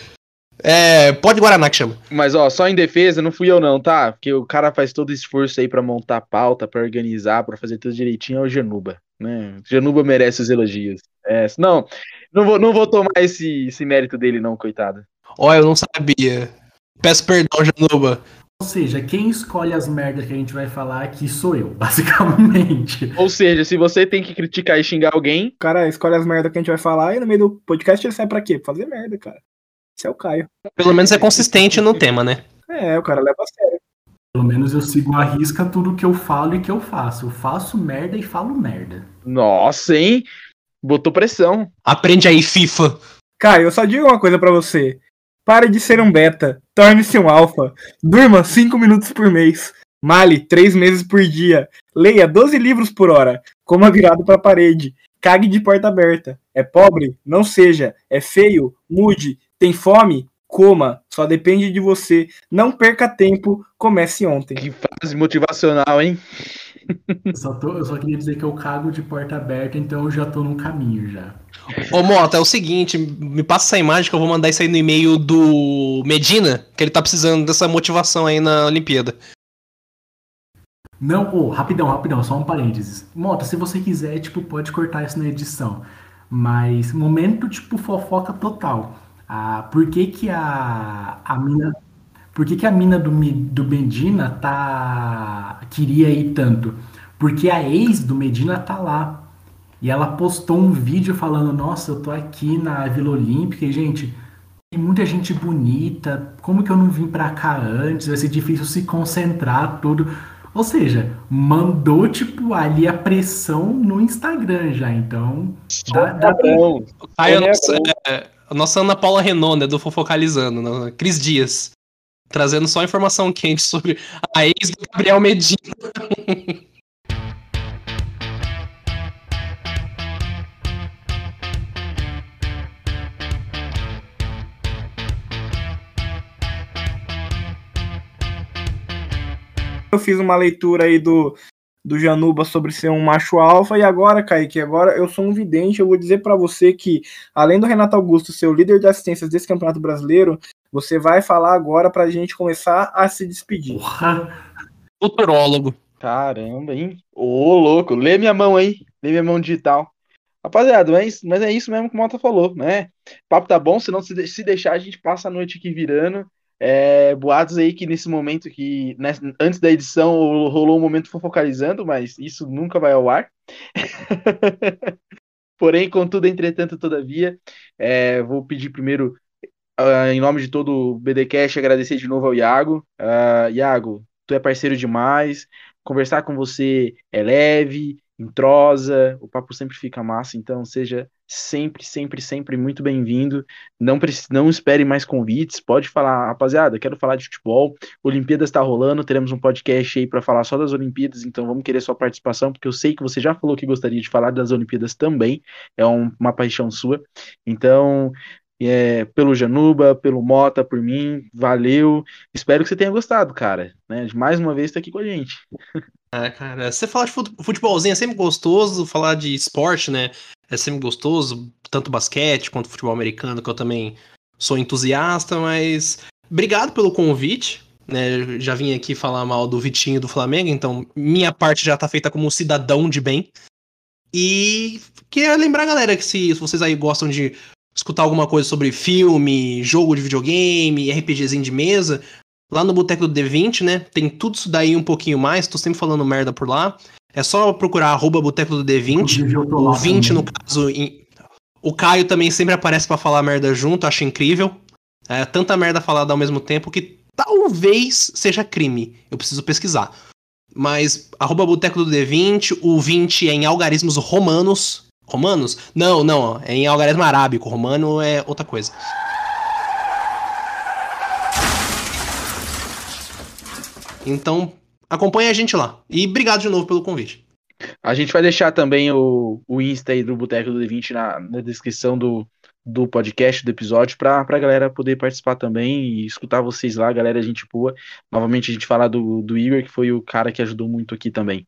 [SPEAKER 4] É, pode Guaraná que chama.
[SPEAKER 1] Mas ó, só em defesa, não fui eu não, tá? Porque o cara faz todo esforço aí pra montar a pauta, pra organizar, pra fazer tudo direitinho, é o Genuba, né? O Genuba merece os elogios. É, não, não vou, não vou tomar esse, esse mérito dele não, coitado.
[SPEAKER 4] Ó, eu não sabia. Peço perdão, Januba.
[SPEAKER 3] Ou seja, quem escolhe as merdas que a gente vai falar aqui sou eu, basicamente.
[SPEAKER 1] Ou seja, se você tem que criticar e xingar alguém,
[SPEAKER 2] cara escolhe as merdas que a gente vai falar e no meio do podcast ele sai pra quê? Pra fazer merda, cara. Esse é o Caio.
[SPEAKER 4] Pelo menos é consistente no tema, né?
[SPEAKER 2] É, o cara leva a sério.
[SPEAKER 3] Pelo menos eu sigo à risca tudo que eu falo e que eu faço. Eu faço merda e falo merda.
[SPEAKER 1] nossa, hein? Botou pressão.
[SPEAKER 4] Aprende aí, FIFA.
[SPEAKER 2] Cara, eu só digo uma coisa pra você. Pare de ser um beta. Torne-se um alfa. Durma 5 minutos por mês. Male 3 meses por dia. Leia 12 livros por hora. Coma virado pra parede. Cague de porta aberta. É pobre? Não seja. É feio? Mude. Tem fome? Coma. Só depende de você. Não perca tempo. Comece ontem.
[SPEAKER 1] Que frase motivacional, hein?
[SPEAKER 3] Eu só, tô- eu só queria dizer que eu cago de porta aberta, então eu já tô num caminho já.
[SPEAKER 4] Ô, Mota, é o seguinte, me passa essa imagem que eu vou mandar isso aí no e-mail do Medina, que ele tá precisando dessa motivação aí na Olimpíada.
[SPEAKER 3] Não, ô, rapidão, rapidão, só um parênteses. Mota, se você quiser, tipo, pode cortar isso na edição. Mas, momento, tipo, fofoca total. Ah, por que que a, a mina... Por que que a mina do, do Medina tá... Queria ir tanto? Porque a ex do Medina tá lá. E ela postou um vídeo falando, nossa, eu tô aqui na Vila Olímpica e, gente, tem muita gente bonita, como que eu não vim pra cá antes? Vai ser difícil se concentrar, tudo. Ou seja, mandou, tipo, ali a pressão no Instagram já, então... Dá, dá pra-.
[SPEAKER 4] Aí a
[SPEAKER 1] é
[SPEAKER 4] nossa,
[SPEAKER 1] bom.
[SPEAKER 4] é, a nossa Ana Paula Renault, né, do Fofocalizando, né, Cris Dias, trazendo só informação quente sobre a ex do Gabriel Medina.
[SPEAKER 2] Eu fiz uma leitura aí do, do Januba sobre ser um macho alfa. E agora, Kaique, agora eu sou um vidente. Eu vou dizer pra você que, além do Renato Augusto ser o líder de assistências desse Campeonato Brasileiro, você vai falar agora pra gente começar a se despedir.
[SPEAKER 3] Porra,
[SPEAKER 4] Futurólogo.
[SPEAKER 1] Caramba, hein? Ô, louco, lê minha mão aí, lê minha mão digital. Rapaziada, mas, mas é isso mesmo que o Mota falou, né? O papo tá bom, senão se, de- se deixar a gente passa a noite aqui virando. É, boatos aí que nesse momento que, né, antes da edição rolou um momento fofocalizando, mas isso nunca vai ao ar. Porém, contudo, entretanto, todavia, é, vou pedir primeiro, ah, em nome de todo o BDcast, agradecer de novo ao Iago. Ah, Iago, tu é parceiro demais, conversar com você é leve, entrosa, o papo sempre fica massa, então seja sempre, sempre, sempre muito bem-vindo. Não, não espere mais convites, pode falar, rapaziada, quero falar de futebol. Olimpíadas está rolando, teremos um podcast aí para falar só das Olimpíadas, então vamos querer sua participação, porque eu sei que você já falou que gostaria de falar das Olimpíadas também, é um, uma paixão sua. Então, é, pelo Januba, pelo Mota, por mim, valeu. Espero que você tenha gostado, cara. Né? Mais uma vez, tá aqui com a gente.
[SPEAKER 4] É, cara, você falar de futebolzinho é sempre gostoso, falar de esporte, né? É sempre gostoso, tanto basquete quanto futebol americano, que eu também sou entusiasta, mas obrigado pelo convite. Né, já vim aqui falar mal do Vitinho do Flamengo, então minha parte já tá feita como cidadão de bem. E queria lembrar, galera, que se vocês aí gostam de escutar alguma coisa sobre filme, jogo de videogame, RPGzinho de mesa, lá no Boteco do D20, né? Tem tudo isso daí um pouquinho mais, tô sempre falando merda por lá. É só procurar arroba Boteco do D20. O 20, também. no caso. Em... O Caio também sempre aparece para falar merda junto, acho incrível. É tanta merda falada ao mesmo tempo que talvez seja crime. Eu preciso pesquisar. Mas arroba Boteco do D20, o 20 é em algarismos romanos. Romanos? Não, não, é em algarismo arábico. Romano é outra coisa. Então, acompanha a gente lá. E obrigado de novo pelo convite.
[SPEAKER 1] A gente vai deixar também o, o Insta aí do Boteco do D20 na, na descrição do, do podcast, do episódio, para a galera poder participar também e escutar vocês lá, galera, gente boa. Novamente a gente falar do, do Igor, que foi o cara que ajudou muito aqui também.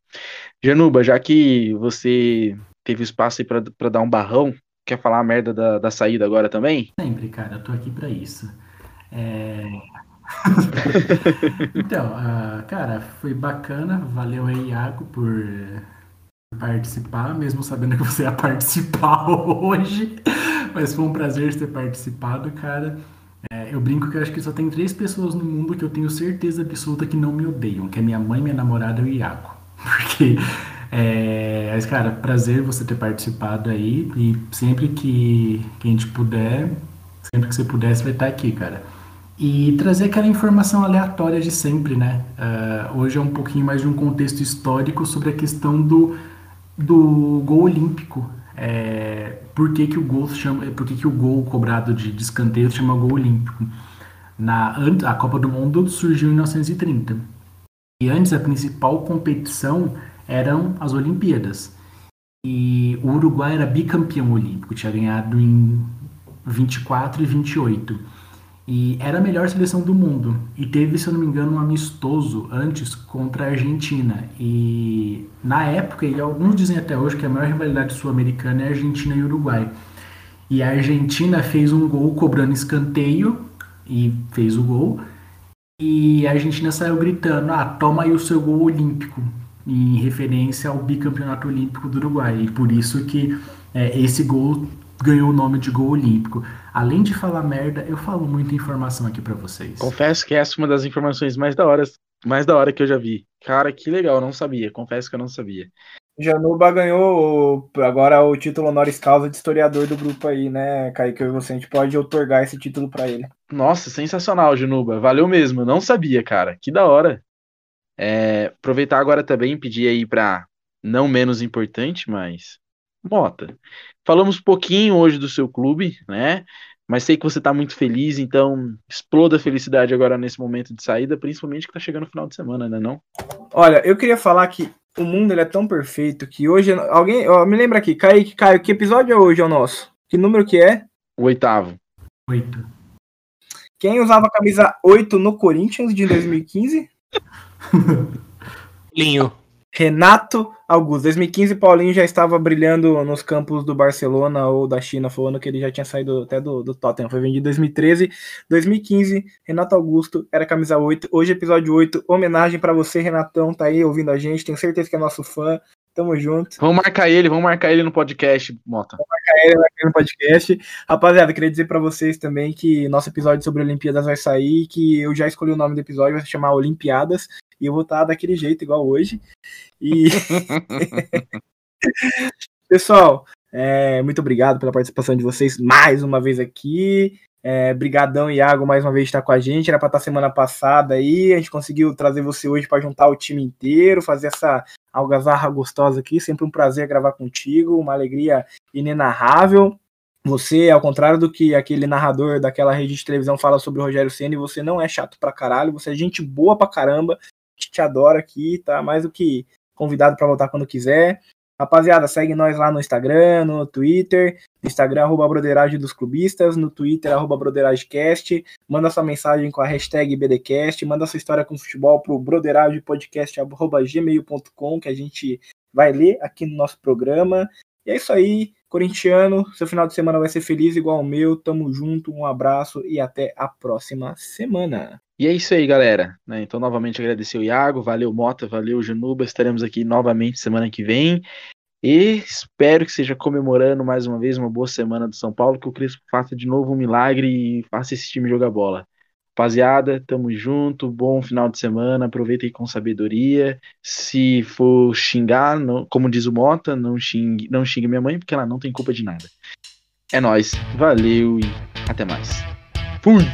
[SPEAKER 1] Januba, já que você teve espaço aí para dar um barrão. Quer falar a merda da, da saída agora também?
[SPEAKER 3] Sempre, cara, eu tô aqui para isso. É... então, uh, cara, foi bacana. Valeu aí, Iago, por participar, mesmo sabendo que você ia participar hoje. Mas foi um prazer ter participado, cara. É, eu brinco que eu acho que só tem três pessoas no mundo que eu tenho certeza absoluta que não me odeiam, que é minha mãe, minha namorada e o Iago. Porque é, mas, cara, prazer você ter participado aí. E sempre que, que a gente puder, sempre que você puder, você vai estar aqui, cara. E trazer aquela informação aleatória de sempre, né? Uh, hoje é um pouquinho mais de um contexto histórico sobre a questão do, do gol olímpico. É, por que, que o gol chama, por que, que o gol cobrado de, de escanteio chama gol olímpico? Na, a Copa do Mundo surgiu em 1930. E antes a principal competição eram as Olimpíadas. E o Uruguai era bicampeão olímpico, tinha ganhado em 24 e 28. E era a melhor seleção do mundo. E teve, se eu não me engano, um amistoso antes contra a Argentina. E na época, e alguns dizem até hoje que a maior rivalidade sul-americana é Argentina e Uruguai. E a Argentina fez um gol cobrando escanteio e fez o gol. E a Argentina saiu gritando: Ah, toma aí o seu gol olímpico em referência ao bicampeonato olímpico do Uruguai. E por isso que é, esse gol ganhou o nome de gol olímpico. Além de falar merda, eu falo muita informação aqui para vocês.
[SPEAKER 1] Confesso que essa é uma das informações mais da hora, mais da hora que eu já vi. Cara, que legal, não sabia. Confesso que eu não sabia.
[SPEAKER 2] Januba ganhou agora o título honoris causa de historiador do grupo aí, né, Kaique? Eu e você, a gente pode otorgar esse título para ele.
[SPEAKER 1] Nossa, sensacional, Januba. Valeu mesmo. Não sabia, cara. Que da hora. É, aproveitar agora também pedir aí para não menos importante, mas Mota, falamos um pouquinho hoje do seu clube, né? Mas sei que você está muito feliz, então exploda a felicidade agora nesse momento de saída, principalmente que está chegando o final de semana, né não?
[SPEAKER 2] Olha, eu queria falar que o mundo ele é tão perfeito que hoje alguém, ó, me lembra aqui, Kaique, Caio, que episódio é hoje é o nosso? Que número que é?
[SPEAKER 1] O oitavo.
[SPEAKER 3] Oito.
[SPEAKER 2] Quem usava a camisa 8 no Corinthians de 2015?
[SPEAKER 4] Linho.
[SPEAKER 2] Renato Augusto. 2015, Paulinho já estava brilhando nos campos do Barcelona ou da China, falando que ele já tinha saído até do, do Tottenham. Foi vendido em 2013. 2015, Renato Augusto era camisa 8. Hoje, episódio 8, homenagem para você, Renatão, tá aí ouvindo a gente. Tenho certeza que é nosso fã. Tamo junto.
[SPEAKER 1] Vamos marcar ele, vamos marcar ele no podcast, Mota. Vamos marcar ele
[SPEAKER 2] no podcast. Rapaziada, queria dizer para vocês também que nosso episódio sobre Olimpíadas vai sair, que eu já escolhi o nome do episódio, vai se chamar Olimpiadas. E eu vou estar daquele jeito, igual hoje. E. Pessoal, é, muito obrigado pela participação de vocês mais uma vez aqui. É, brigadão, Iago, mais uma vez estar com a gente. Era para estar semana passada aí. A gente conseguiu trazer você hoje para juntar o time inteiro, fazer essa algazarra gostosa aqui. Sempre um prazer gravar contigo, uma alegria inenarrável. Você, ao contrário do que aquele narrador daquela rede de televisão fala sobre o Rogério Senna, você não é chato pra caralho, você é gente boa pra caramba, te adora aqui, tá mais do que convidado para voltar quando quiser. Rapaziada, segue nós lá no Instagram, no Twitter, no Instagram, arroba Broderagem dos Clubistas, no Twitter, arroba Broderagecast, manda sua mensagem com a hashtag BDcast, manda sua história com futebol pro broderagepodcast.gmail.com, que a gente vai ler aqui no nosso programa. E é isso aí, corintiano, seu final de semana vai ser feliz igual o meu. Tamo junto, um abraço e até a próxima semana.
[SPEAKER 1] E é isso aí, galera. Né? Então, novamente agradecer o Iago, valeu Mota, valeu Januba. Estaremos aqui novamente semana que vem. E espero que seja comemorando mais uma vez uma boa semana do São Paulo, que o Crespo faça de novo um milagre e faça esse time jogar bola. Rapaziada, tamo junto, bom final de semana, aproveita aí com sabedoria. Se for xingar, não, como diz o Mota, não xingue, não xingue minha mãe, porque ela não tem culpa de nada. É nós, valeu e até mais. Fui!